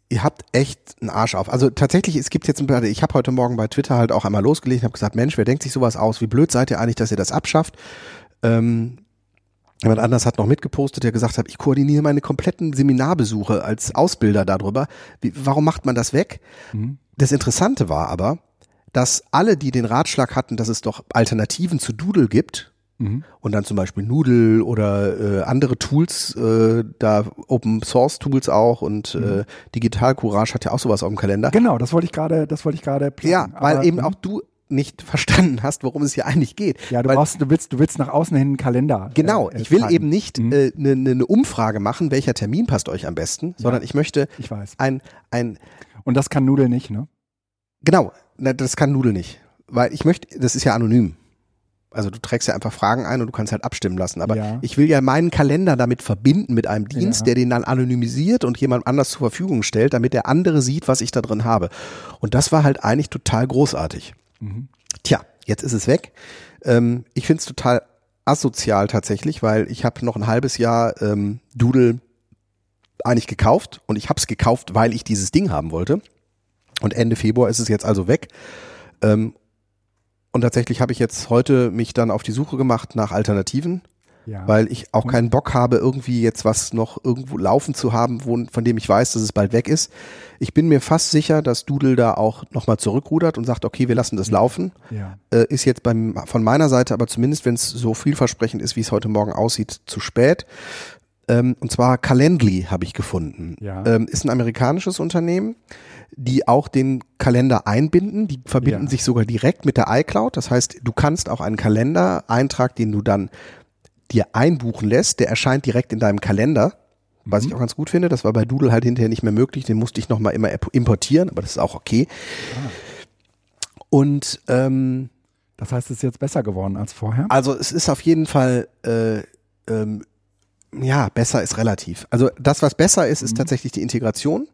ihr habt echt einen Arsch auf. Also tatsächlich, es gibt jetzt ein paar, ich habe heute Morgen bei Twitter halt auch einmal losgelegt, habe gesagt, Mensch, wer denkt sich sowas aus? Wie blöd seid ihr eigentlich, dass ihr das abschafft? Ähm, jemand anders hat noch mitgepostet, der gesagt hat, ich koordiniere meine kompletten Seminarbesuche als Ausbilder darüber. Wie, warum macht man das weg? Mhm. Das Interessante war aber, dass alle, die den Ratschlag hatten, dass es doch Alternativen zu Doodle gibt, Mhm. und dann zum Beispiel Noodle oder äh, andere Tools, äh, da Open Source Tools auch und äh, Digital Courage hat ja auch sowas auf dem Kalender. Genau, das wollte ich gerade, das wollte ich gerade Ja, weil Aber, eben mhm. auch du nicht verstanden hast, worum es hier eigentlich geht. Ja, du weil, brauchst, du willst, du willst nach außen hin einen Kalender. Genau, äh, äh, ich will tragen. eben nicht Mhm. eine äh, ne, ne Umfrage machen, welcher Termin passt euch am besten, sondern ich möchte Ich weiß. ein, ein, Und das kann Nudel nicht, ne? genau, na, das kann Noodle nicht. Weil ich möchte, das ist ja anonym. Also du trägst ja einfach Fragen ein und du kannst halt abstimmen lassen. Aber Ja. ich will ja meinen Kalender damit verbinden mit einem Dienst, Ja. der den dann anonymisiert und jemand anders zur Verfügung stellt, damit der andere sieht, was ich da drin habe. Und das war halt eigentlich total großartig. Mhm. Tja, jetzt ist es weg. Ähm, ich finde es total asozial tatsächlich, weil ich habe noch ein halbes Jahr ähm, Doodle eigentlich gekauft und ich habe es gekauft, weil ich dieses Ding haben wollte. Und Ende Februar ist es jetzt also weg. Ähm, und tatsächlich habe ich jetzt heute mich dann auf die Suche gemacht nach Alternativen. Ja. weil ich auch Und- keinen Bock habe, irgendwie jetzt was noch irgendwo laufen zu haben, wo, von dem ich weiß, dass es bald weg ist. Ich bin mir fast sicher, dass Doodle da auch nochmal zurückrudert und sagt, okay, wir lassen das laufen. Ja. Äh, ist jetzt beim, von meiner Seite aber zumindest, wenn es so vielversprechend ist, wie es heute Morgen aussieht, zu spät. Ähm, und zwar Calendly habe ich gefunden. Ja. Ähm, ist ein amerikanisches Unternehmen, die auch den Kalender einbinden. Die verbinden Ja. sich sogar direkt mit der iCloud. Das heißt, du kannst auch einen Kalendereintrag, den du dann dir einbuchen lässt, der erscheint direkt in deinem Kalender. Was Mhm. ich auch ganz gut finde, das war bei Doodle halt hinterher nicht mehr möglich, den musste ich nochmal immer importieren, aber das ist auch okay. Ah. Und ähm, Das heißt, es ist jetzt besser geworden als vorher. also es ist auf jeden Fall, äh, ähm, ja, besser ist relativ. Also das, was besser ist, ist tatsächlich die Integration.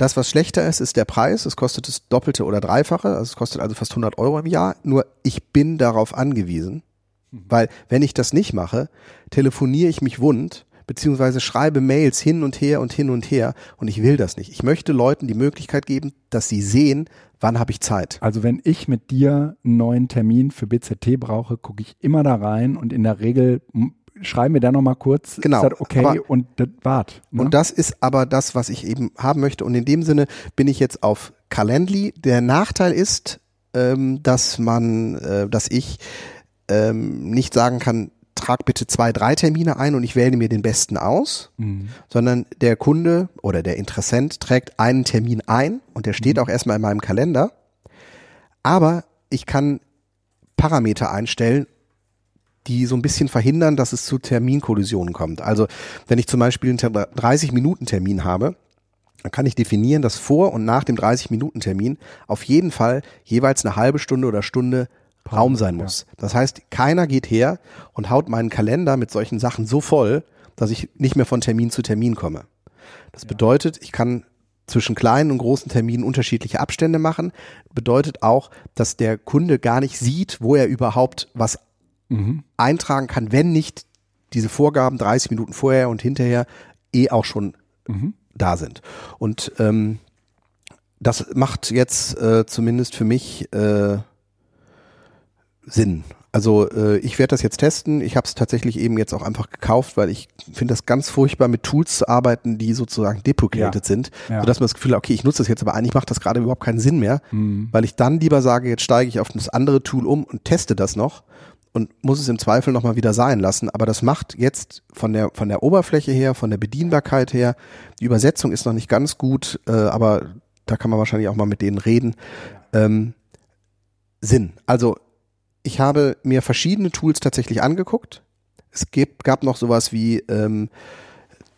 Das, was schlechter ist, ist der Preis. Es kostet das Doppelte oder Dreifache. Also es kostet also fast 100 Euro im Jahr. Nur ich bin darauf angewiesen, weil wenn ich das nicht mache, telefoniere ich mich wund, beziehungsweise schreibe Mails hin und her und hin und her und ich will das nicht. Ich möchte Leuten die Möglichkeit geben, dass sie sehen, wann habe ich Zeit. Also wenn ich mit dir einen neuen Termin für BZT brauche, gucke ich immer da rein und in der Regel schreiben wir da nochmal kurz, Genau, ist das okay aber- und das wart. Ne? Und das ist aber das, was ich eben haben möchte. Und in dem Sinne bin ich jetzt auf Calendly. Der Nachteil ist, ähm, dass man, äh, dass ich ähm, nicht sagen kann, trag bitte zwei, drei Termine ein und ich wähle mir den besten aus, Mhm. sondern der Kunde oder der Interessent trägt einen Termin ein und der steht auch erstmal in meinem Kalender. Aber ich kann Parameter einstellen, die so ein bisschen verhindern, dass es zu Terminkollisionen kommt. Also wenn ich zum Beispiel einen 30-Minuten-Termin habe, dann kann ich definieren, dass vor und nach dem 30-Minuten-Termin auf jeden Fall jeweils eine halbe Stunde oder Stunde Raum sein ja. muss. Das heißt, keiner geht her und haut meinen Kalender mit solchen Sachen so voll, dass ich nicht mehr von Termin zu Termin komme. Das bedeutet, ich kann zwischen kleinen und großen Terminen unterschiedliche Abstände machen. Bedeutet auch, dass der Kunde gar nicht sieht, wo er überhaupt was Mhm. eintragen kann, wenn nicht diese Vorgaben 30 Minuten vorher und hinterher eh auch schon Mhm. da sind. Und ähm, das macht jetzt äh, zumindest für mich äh, Sinn. Also äh, ich werde das jetzt testen. Ich habe es tatsächlich eben jetzt auch einfach gekauft, weil ich finde das ganz furchtbar, mit Tools zu arbeiten, die sozusagen deprecated Ja. sind, Ja. sodass man das Gefühl hat, okay, ich nutze das jetzt, aber eigentlich macht das gerade überhaupt keinen Sinn mehr, Mhm. weil ich dann lieber sage, jetzt steige ich auf das andere Tool um und teste das noch und muss es im Zweifel nochmal wieder sein lassen. Aber das macht jetzt von der, von der Oberfläche her, von der Bedienbarkeit her, die Übersetzung ist noch nicht ganz gut, äh, aber da kann man wahrscheinlich auch mal mit denen reden. Ähm, Sinn. Also ich habe mir verschiedene Tools tatsächlich angeguckt. Es gibt, gab noch sowas wie ähm,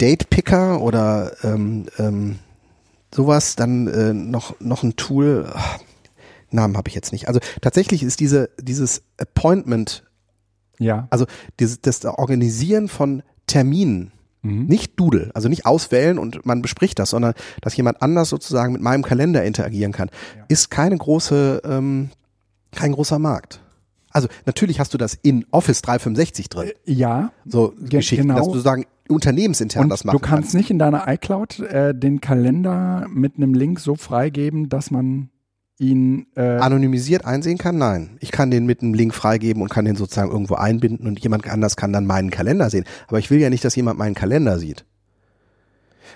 Date Picker oder ähm, ähm, sowas, dann äh, noch, noch ein Tool, ach, Namen habe ich jetzt nicht. Also tatsächlich ist diese, dieses Appointment, Ja. also dieses, das Organisieren von Terminen, Mhm. nicht Doodle, also nicht auswählen und man bespricht das, sondern dass jemand anders sozusagen mit meinem Kalender interagieren kann, Ja. ist keine große, ähm, kein großer Markt. Also natürlich hast du das in Office 365 drin, Ja. so ge- Geschichten, genau. dass du sagen unternehmensintern Und das machen du kannst nicht in deiner iCloud äh, den Kalender mit einem Link so freigeben, dass man ihn äh, anonymisiert einsehen kann? Nein. Ich kann den mit einem Link freigeben und kann den sozusagen irgendwo einbinden und jemand anders kann dann meinen Kalender sehen. Aber ich will ja nicht, dass jemand meinen Kalender sieht.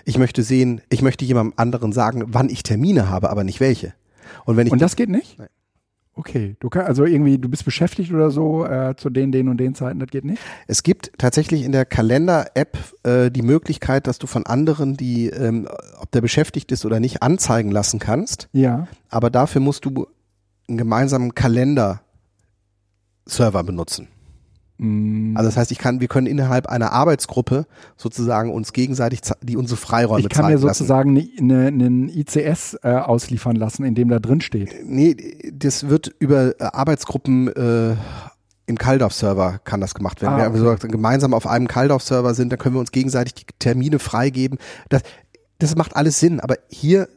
Ich möchte sehen, ich möchte jemandem anderen sagen, wann ich Termine habe, aber nicht welche. Und wenn ich Und das geht nicht? Nein. Okay, du kannst also irgendwie, du bist beschäftigt oder so äh, zu den, den und den Zeiten, das geht nicht? Es gibt tatsächlich in der Kalender-App äh, die Möglichkeit, dass du von anderen, die, ähm, ob der beschäftigt ist oder nicht, anzeigen lassen kannst. Ja. Aber dafür musst du einen gemeinsamen Kalender-Server benutzen. Mm, Also das heißt, ich kann, wir können innerhalb einer Arbeitsgruppe sozusagen uns gegenseitig die unsere Freiräume ich kann mir sozusagen ne- ne- einen ICS äh, ausliefern lassen, in dem da drin steht. Nee, das wird über äh, Arbeitsgruppen äh, im CalDAV-Server kann das gemacht werden. Ah, Wenn wir gemeinsam auf einem CalDAV-Server sind, dann können wir uns gegenseitig die Termine freigeben. Das, das macht alles Sinn, aber hier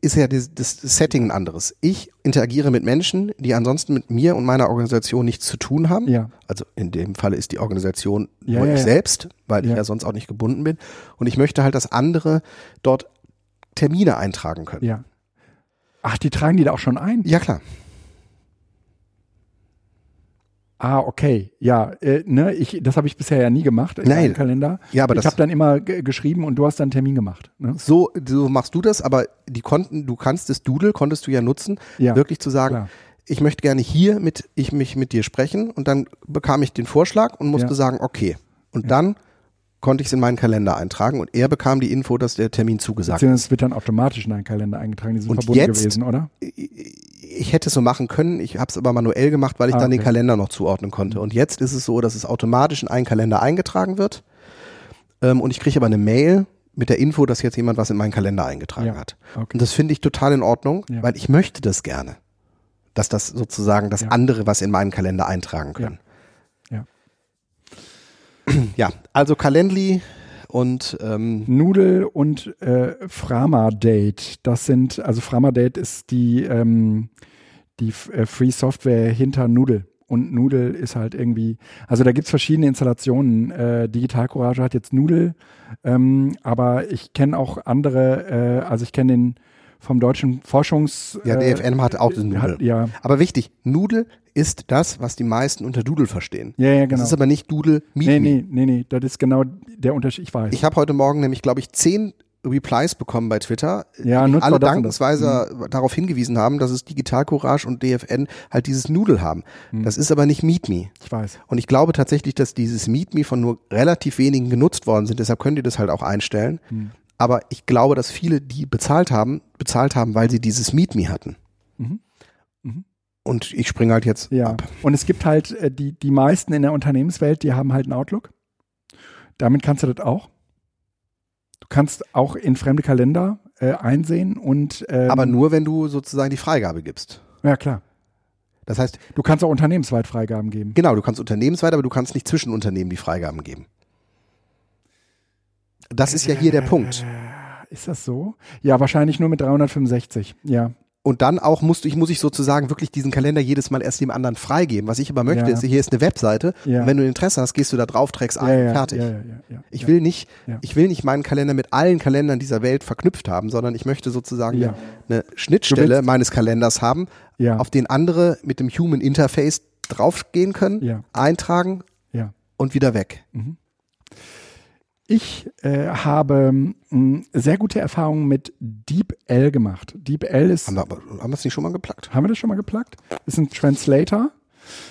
ist ja das, das Setting ein anderes. Ich interagiere mit Menschen, die ansonsten mit mir und meiner Organisation nichts zu tun haben. Ja. Also in dem Falle ist die Organisation Ja, nur ich ja. selbst, weil ich Ja. ja sonst auch nicht gebunden bin. Und ich möchte halt, dass andere dort Termine eintragen können. Ja. Ach, die tragen die da auch schon ein? Ja, klar. Ah, okay. Ja, äh, ne, ich, das habe ich bisher ja nie gemacht in Nein. Kalender. Ja, aber ich habe dann immer ge- geschrieben und du hast dann einen Termin gemacht. Ne? So, so machst du das, aber die konnten, du kannst das Doodle, konntest du ja nutzen, Ja, wirklich zu sagen, klar. ich möchte gerne hier mit, ich mich mit dir sprechen und dann bekam ich den Vorschlag und musste Ja. sagen, okay. Und dann konnte ich es in meinen Kalender eintragen und er bekam die Info, dass der Termin zugesagt Beziehungsweise es wird dann automatisch in deinen Kalender eingetragen. Die sind Und verbunden jetzt- gewesen, oder? ich hätte es so machen können, ich habe es aber manuell gemacht, weil ich Ah, dann den okay. Kalender noch zuordnen konnte. Und jetzt ist es so, dass es automatisch in einen Kalender eingetragen wird ähm, und ich kriege aber eine Mail mit der Info, dass jetzt jemand was in meinen Kalender eingetragen Ja, hat. okay. Und das finde ich total in Ordnung, Ja. weil ich möchte das gerne, dass das sozusagen das Ja. andere was in meinen Kalender eintragen können. Ja. Also Calendly und ähm, Noodle und äh, Frama Date. Das sind, also Frama Date ist die, ähm, die äh, Free Software hinter Noodle. Und Noodle ist halt irgendwie, also da gibt's verschiedene Installationen. Äh, Digital Courage hat jetzt Noodle, ähm, aber ich kenne auch andere, äh, also ich kenne den vom deutschen Forschungs... ja, äh, DFN hat auch diesen Doodle. hat, ja, Aber wichtig, Noodle ist das, was die meisten unter Doodle verstehen. ja, ja, Das genau. ist aber nicht Doodle Meet nee, Me. nee, nee, nee, das ist genau der Unterschied, ich weiß. Ich habe heute Morgen nämlich, glaube ich, zehn Replies bekommen bei Twitter, Ja, die alle das das. dankensweise darauf hingewiesen haben, dass es Digital Courage und DFN halt dieses Noodle haben. Hm. Das ist aber nicht Meet Me. ich weiß. Und ich glaube tatsächlich, dass dieses Meet Me von nur relativ wenigen genutzt worden sind. Deshalb könnt ihr das halt auch einstellen. Hm. Aber ich glaube, dass viele, die bezahlt haben, bezahlt haben, weil sie dieses Meet Me hatten. Mhm. Mhm. Und ich springe halt jetzt Ja, ab. und es gibt halt äh, die, die meisten in der Unternehmenswelt, die haben halt einen Outlook. Damit kannst du das auch. Du kannst auch in fremde Kalender äh, einsehen und ähm, Aber nur, wenn du sozusagen die Freigabe gibst. ja klar. Das heißt, Du kannst auch unternehmensweit Freigaben geben. genau, du kannst unternehmensweit, aber du kannst nicht zwischen Unternehmen die Freigaben geben. Das ist ja hier der Punkt. Ist das so? Ja, wahrscheinlich nur mit 365. Ja. Und dann auch musst du, ich muss ich sozusagen wirklich diesen Kalender jedes Mal erst dem anderen freigeben. Was ich aber möchte, Ja. ist, hier ist eine Webseite. Ja. Und wenn du Interesse hast, gehst du da drauf, trägst ein, ja, fertig. Ich will nicht, ich will nicht meinen Kalender mit allen Kalendern dieser Welt verknüpft haben, sondern ich möchte sozusagen Ja. eine Schnittstelle meines Kalenders haben, auf den andere mit dem Human Interface draufgehen können, eintragen und wieder weg. Ich äh, habe mh, sehr gute Erfahrungen mit DeepL gemacht. DeepL ist Haben wir, haben wir es nicht schon mal geplagt? Haben wir das schon mal geplagt? Ist ein Translator.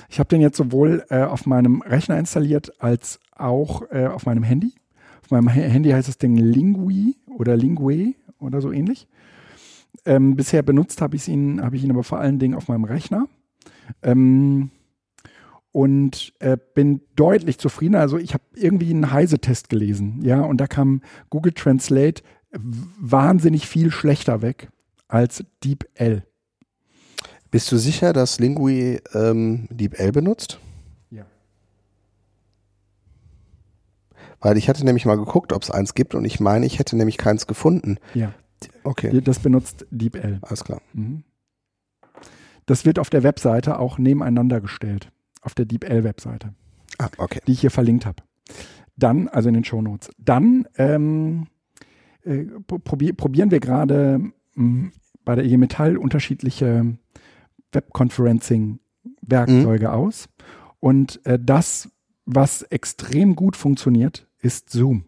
Ich habe den jetzt sowohl äh, auf meinem Rechner installiert als auch äh, auf meinem Handy. Auf meinem Ha- Handy heißt das Ding Lingui oder Lingue oder so ähnlich. Ähm, bisher benutzt habe ich ihn, habe ich ihn aber vor allen Dingen auf meinem Rechner. Ähm, und äh, bin deutlich zufriedener. Also ich habe irgendwie einen Heise-Test gelesen, ja, und da kam Google Translate wahnsinnig viel schlechter weg als DeepL. Bist du sicher, dass Lingui ähm, DeepL benutzt? Ja. Weil ich hatte nämlich mal geguckt, ob es eins gibt und ich meine, ich hätte nämlich keins gefunden. Ja, Okay, das benutzt DeepL. alles klar. Mhm. Das wird auf der Webseite auch nebeneinander gestellt. Auf der DeepL-Webseite, Ah, okay. die ich hier verlinkt habe. Dann, also in den Shownotes. Dann ähm, äh, probier, probieren wir gerade mh, bei der IG Metall unterschiedliche Webconferencing-Werkzeuge aus. Und äh, das, was extrem gut funktioniert, ist Zoom.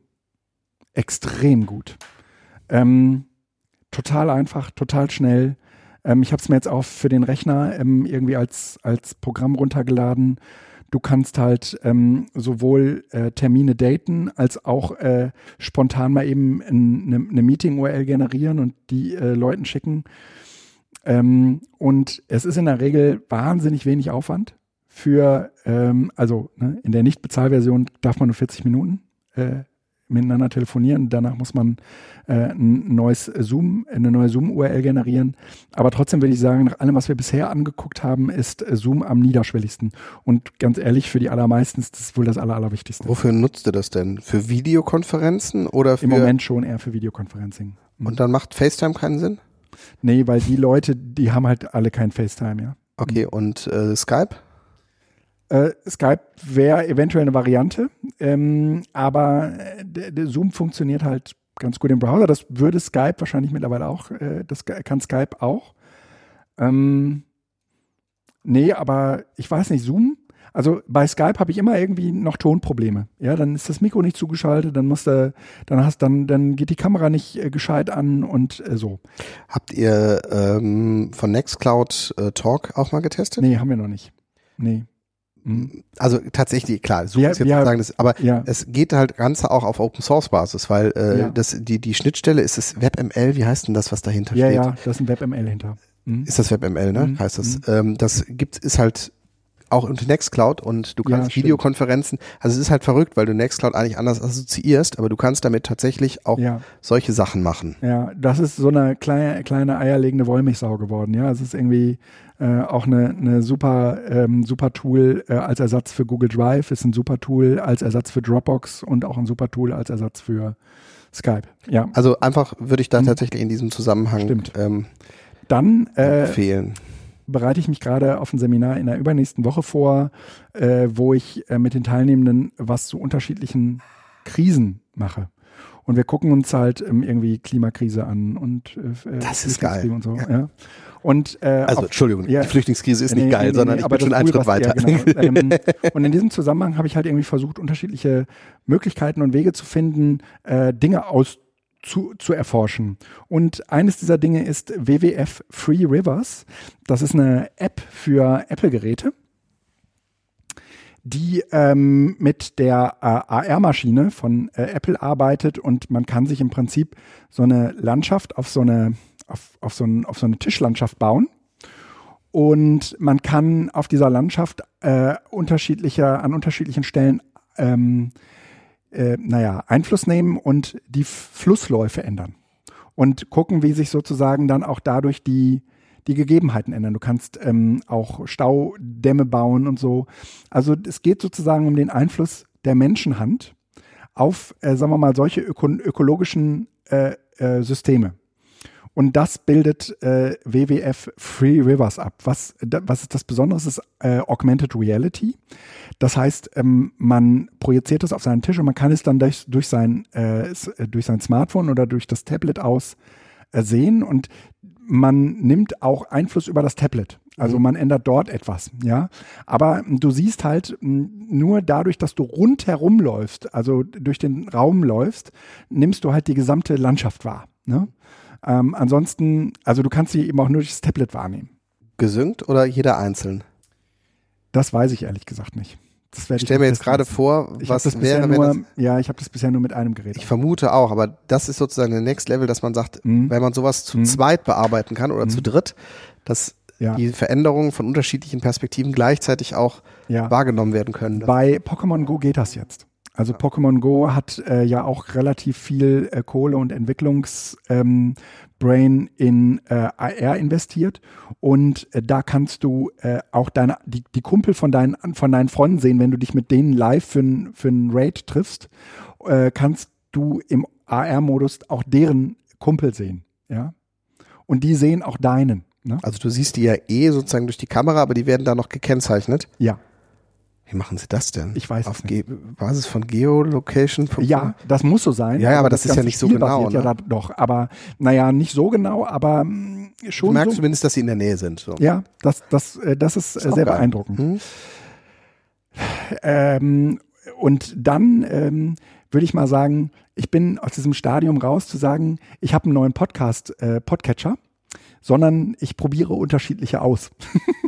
Extrem gut. Ähm, total einfach, total schnell. Ähm, ich habe es mir jetzt auch für den Rechner ähm, irgendwie als, als Programm runtergeladen. Du kannst halt ähm, sowohl äh, Termine daten, als auch äh, spontan mal eben eine ne Meeting-URL generieren und die äh, Leuten schicken. Ähm, und es ist in der Regel wahnsinnig wenig Aufwand für, ähm, also ne, in der Nicht-Bezahlversion darf man nur 40 Minuten äh, miteinander telefonieren. Danach muss man äh, ein neues Zoom, eine neue Zoom-URL generieren. Aber trotzdem würde ich sagen, nach allem, was wir bisher angeguckt haben, ist äh, Zoom am niederschwelligsten. Und ganz ehrlich, für die allermeisten ist das wohl das Aller, Allerwichtigste. Wofür nutzt du das denn? Für Videokonferenzen oder für Im Moment schon eher für Videoconferencing. Mhm. und dann macht FaceTime keinen Sinn? Nee, weil die Leute, die haben halt alle kein FaceTime, ja. Okay, und äh, Skype? Äh, Skype wäre eventuell eine Variante, ähm, aber äh, Zoom funktioniert halt ganz gut im Browser. Das würde Skype wahrscheinlich mittlerweile auch. Äh, das kann Skype auch. Ähm, nee, aber ich weiß nicht, Zoom. Also bei Skype habe ich immer irgendwie noch Tonprobleme. Ja, dann ist das Mikro nicht zugeschaltet, dann muss der, dann hast dann dann geht die Kamera nicht äh, gescheit an und äh, so. Habt ihr ähm, von Nextcloud äh, Talk auch mal getestet? Nee, haben wir noch nicht. Nee. Mhm. Also tatsächlich, klar, so Ja, ist jetzt ja, sagen, das, aber ja. es geht halt Ganze auch auf Open Source Basis, weil äh, Ja. das, die, die Schnittstelle ist das WebML, wie heißt denn das, was dahinter Ja, steht? ja, da ist ein WebML hinter. Mhm. Ist das WebML, ne? Mhm. Heißt das. Ähm, das gibt, ist halt auch unter Nextcloud und du Ja, kannst stimmt. Videokonferenzen, also es ist halt verrückt, weil du Nextcloud eigentlich anders assoziierst, aber du kannst damit tatsächlich auch Ja. solche Sachen machen. Ja, das ist so eine kleine, kleine eierlegende Wollmilchsau geworden. Ja, es ist irgendwie äh, auch eine, eine super, ähm, super Tool äh, als Ersatz für Google Drive, ist ein super Tool als Ersatz für Dropbox und auch ein super Tool als Ersatz für Skype. Ja, Also einfach würde ich da Mhm. tatsächlich in diesem Zusammenhang Stimmt. ähm, dann äh, empfehlen. bereite ich mich gerade auf ein Seminar in der übernächsten Woche vor, äh, wo ich äh, mit den Teilnehmenden was zu unterschiedlichen Krisen mache. Und wir gucken uns halt ähm, irgendwie Klimakrise an und äh, Das ist geil. Und, so, ja. und äh, Also auf- Entschuldigung, ja. die Flüchtlingskrise ist nicht Nee, geil, nee, nee, sondern ich aber bin schon einen Schritt was- ja, weiter. genau. ähm, und in diesem Zusammenhang habe ich halt irgendwie versucht, unterschiedliche Möglichkeiten und Wege zu finden, äh, Dinge aus zu, zu erforschen. Und eines dieser Dinge ist WWF Free Rivers. Das ist eine App für Apple-Geräte, die ähm, mit der äh, AR-Maschine von äh, Apple arbeitet und man kann sich im Prinzip so eine Landschaft auf so eine, auf, auf so, ein, auf so eine Tischlandschaft bauen. Und man kann auf dieser Landschaft äh, unterschiedlicher, an unterschiedlichen Stellen ähm, äh, naja, Einfluss nehmen und die Flussläufe ändern. Und gucken, wie sich sozusagen dann auch dadurch die, die Gegebenheiten ändern. Du kannst ähm, auch Staudämme bauen und so. Also es geht sozusagen um den Einfluss der Menschenhand auf, äh, sagen wir mal, solche öko ökologischen äh, äh, Systeme. Und das bildet äh, WWF Free Rivers ab. Was, da, was ist das Besondere? Es ist äh, Augmented Reality. Das heißt, ähm, man projiziert es auf seinen Tisch und man kann es dann durch, durch, sein, äh, durch sein Smartphone oder durch das Tablet aus sehen und man nimmt auch Einfluss über das Tablet. Also man ändert dort etwas, ja. Aber du siehst halt nur dadurch, dass du rundherum läufst, also durch den Raum läufst, nimmst du halt die gesamte Landschaft wahr. Ne? Ähm, ansonsten, also du kannst sie eben auch nur durch das Tablet wahrnehmen. Gesynkt oder jeder einzeln? Das weiß ich ehrlich gesagt nicht. Das Ich stelle mir jetzt gerade vor, was das wäre, wenn nur, das, ja, ich habe das bisher nur mit einem Gerät. ich vermute auch, aber das ist sozusagen der Next Level, dass man sagt, Mhm. wenn man sowas zu Mhm. zweit bearbeiten kann oder zu dritt, dass ja, die Veränderungen von unterschiedlichen Perspektiven gleichzeitig auch ja. wahrgenommen werden können. Bei Pokémon Go geht das jetzt. Also Pokémon Go hat äh, ja auch relativ viel äh, Kohle und Entwicklungs ähm, Brain in äh, AR investiert und äh, da kannst du äh, auch deine die, die Kumpel von deinen von deinen Freunden sehen, wenn du dich mit denen live für ein für ein Raid triffst, äh, kannst du im AR-Modus auch deren Kumpel sehen, ja. Und die sehen auch deinen, ne? Also du siehst die ja eh sozusagen durch die Kamera, aber die werden da noch gekennzeichnet. Ja, Wie machen sie das denn? Ich weiß Auf Ge Basis von Geolocation? Ja, das muss so sein. Ja, ja, aber das ist ja ganze nicht so genau, basiert Ja, ne? da, doch, aber naja, nicht so genau, aber mh, Du schon merkst so. zumindest, dass sie in der Nähe sind. So. Ja, das, das, äh, das ist, äh, auch sehr geil. beeindruckend. Hm? Ähm, und dann ähm, würde ich mal sagen, ich bin aus diesem Stadium raus zu sagen, ich habe einen neuen Podcast, äh, Podcatcher, sondern ich probiere unterschiedliche aus.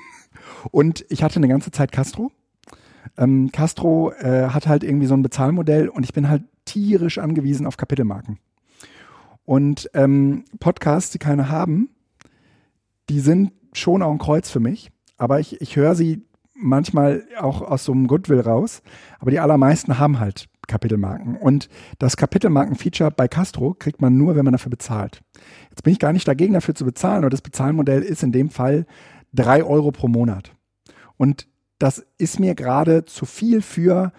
und ich hatte eine ganze Zeit Castro. Ähm, Castro äh, hat halt irgendwie so ein Bezahlmodell und ich bin halt tierisch angewiesen auf Kapitelmarken. Und ähm, Podcasts, die keine haben, die sind schon auch ein Kreuz für mich. Aber ich, ich höre sie manchmal auch aus so einem Goodwill raus. Aber die allermeisten haben halt Kapitelmarken. Und das Kapitelmarken-Feature bei Castro kriegt man nur, wenn man dafür bezahlt. Jetzt bin ich gar nicht dagegen, dafür zu bezahlen. Und das Bezahlmodell ist in dem Fall drei Euro pro Monat. Und das ist mir gerade zu viel für,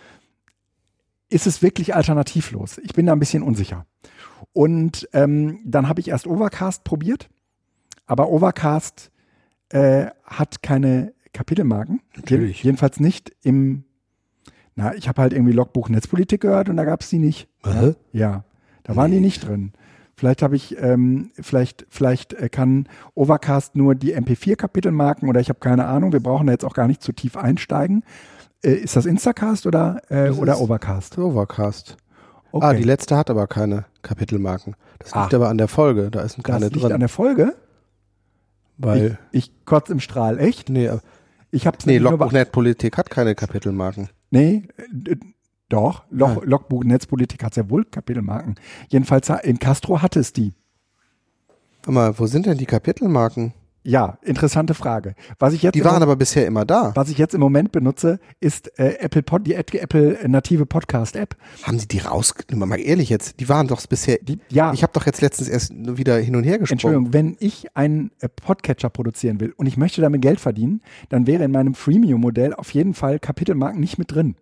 ist es wirklich alternativlos? Ich bin da ein bisschen unsicher. Und ähm, dann habe ich erst Overcast probiert, aber Overcast äh, hat keine Kapitelmarken. Natürlich. Je- Jedenfalls nicht im, na, ich habe halt irgendwie Logbuch Netzpolitik gehört und da gab es die nicht. Hä? Ja, da waren die nicht drin. Vielleicht habe ich, ähm, vielleicht, vielleicht äh, kann Overcast nur die MP4-Kapitelmarken oder ich habe keine Ahnung. Wir brauchen da jetzt auch gar nicht zu tief einsteigen. Äh, ist das Instacast oder, äh, Das oder ist- Overcast? Overcast. Okay. Ah, die letzte hat aber keine Kapitelmarken. Das liegt Ah. aber an der Folge. Da ist das keine liegt drin. an der Folge. weil, Ich, ich kotz im Strahl, echt? nee, äh, Ich hab's nee, Logbuch hat keine Kapitelmarken. Nee, doch. Log, Nein. Logbuch Netzpolitik hat sehr wohl Kapitelmarken. Jedenfalls ha- in Castro hatte es die. Warte mal, wo sind denn die Kapitelmarken? Ja, interessante Frage. Was ich jetzt, Die waren Mo- aber bisher immer da. was ich jetzt im Moment benutze, ist äh, Apple Pod, die Apple native Podcast App. Haben sie die raus? Mal ehrlich jetzt, die waren doch bisher. Die, ja, Ich habe doch jetzt letztens erst wieder hin und her gesprungen. Entschuldigung, wenn ich einen äh, Podcatcher produzieren will und ich möchte damit Geld verdienen, dann wäre in meinem Freemium-Modell auf jeden Fall Kapitelmarken nicht mit drin.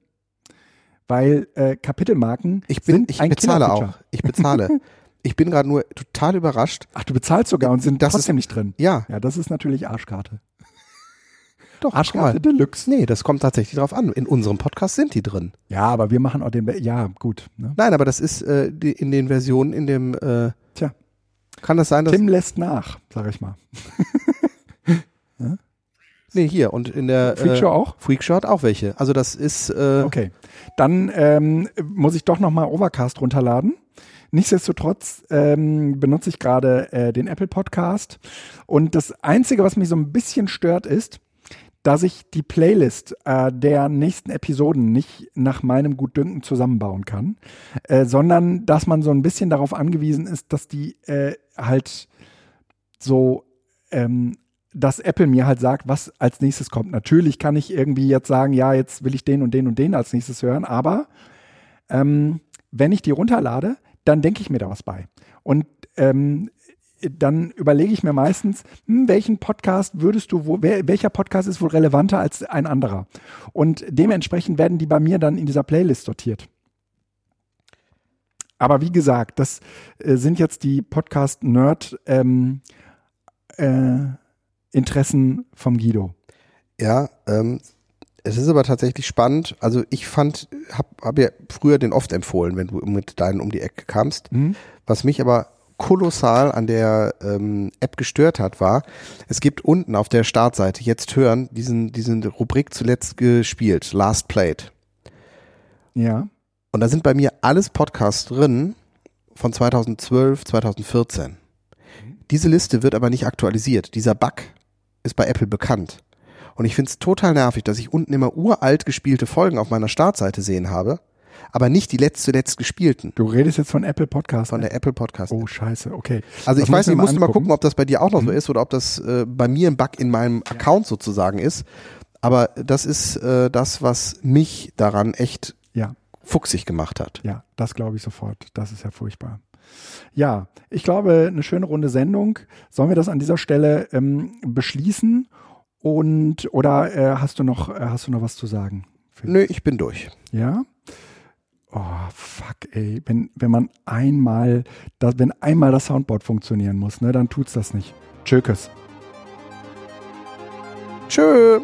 Weil äh, Kapitelmarken Ich bin, sind ich ein bezahle auch. Ich bezahle. ich bin gerade nur total überrascht. Ach, du bezahlst sogar und sind Das trotzdem nicht drin. Ja, Ja, das ist natürlich Arschkarte. doch. Arschkarte. Deluxe. Nee, das kommt tatsächlich drauf an. In unserem Podcast sind die drin. Ja, aber wir machen auch den. Ja, gut. Ne? Nein, aber das ist äh, die, in den Versionen, in dem. Äh, Tja. Kann das sein, dass. Tim lässt nach, sag ich mal. Nee, hier. Und in der. Freakshow äh, auch? Freakshow hat auch welche. Also, das ist. Äh, Okay. Dann ähm, muss ich doch nochmal Overcast runterladen. Nichtsdestotrotz ähm, benutze ich gerade äh, den Apple Podcast. Und das Einzige, was mich so ein bisschen stört, ist, dass ich die Playlist äh, der nächsten Episoden nicht nach meinem Gutdünken zusammenbauen kann, äh, sondern dass man so ein bisschen darauf angewiesen ist, dass die äh, halt so, ähm, dass Apple mir halt sagt, was als nächstes kommt. Natürlich kann ich irgendwie jetzt sagen, ja, jetzt will ich den und den und den als nächstes hören, aber ähm, wenn ich die runterlade, dann denke ich mir da was bei. Und ähm, dann überlege ich mir meistens, hm, welchen Podcast würdest du, wo, wer, welcher Podcast ist wohl relevanter als ein anderer? Und dementsprechend werden die bei mir dann in dieser Playlist sortiert. Aber wie gesagt, das äh, sind jetzt die Podcast-Nerd ähm, äh, Interessen vom Guido. Ja, ähm, es ist aber tatsächlich spannend. Also ich fand, hab, hab ja früher den oft empfohlen, wenn du mit deinen um die Ecke kamst. Hm? Was mich aber kolossal an der ähm, App gestört hat, war, es gibt unten auf der Startseite jetzt hören diesen, diesen Rubrik zuletzt gespielt, Last Played. Ja. Und da sind bei mir alles Podcasts drin von 2012, 2014. Diese Liste wird aber nicht aktualisiert. Dieser Bug ist bei Apple bekannt. Und ich finde es total nervig, dass ich unten immer uralt gespielte Folgen auf meiner Startseite sehen habe, aber nicht die letzt zuletzt gespielten Du redest jetzt von Apple Podcast. von der Apple Podcast. oh, scheiße, okay. Also Das ich weiß nicht, wir musst du mal gucken, ob das bei dir auch noch Mhm. so ist oder ob das äh, bei mir ein Bug in meinem Account sozusagen ist. Aber das ist äh, das, was mich daran echt Ja, fuchsig gemacht hat. ja, das glaube ich sofort. Das ist ja furchtbar. Ja, ich glaube, eine schöne runde Sendung. Sollen wir das an dieser Stelle ähm, beschließen? Und oder äh, hast du noch äh, hast du noch was zu sagen? Nö, ich bin durch. Ja? Oh, fuck, ey. Wenn, wenn man einmal, das, wenn einmal das Soundboard funktionieren muss, ne, dann tut's das nicht. Tschökes. Tschö.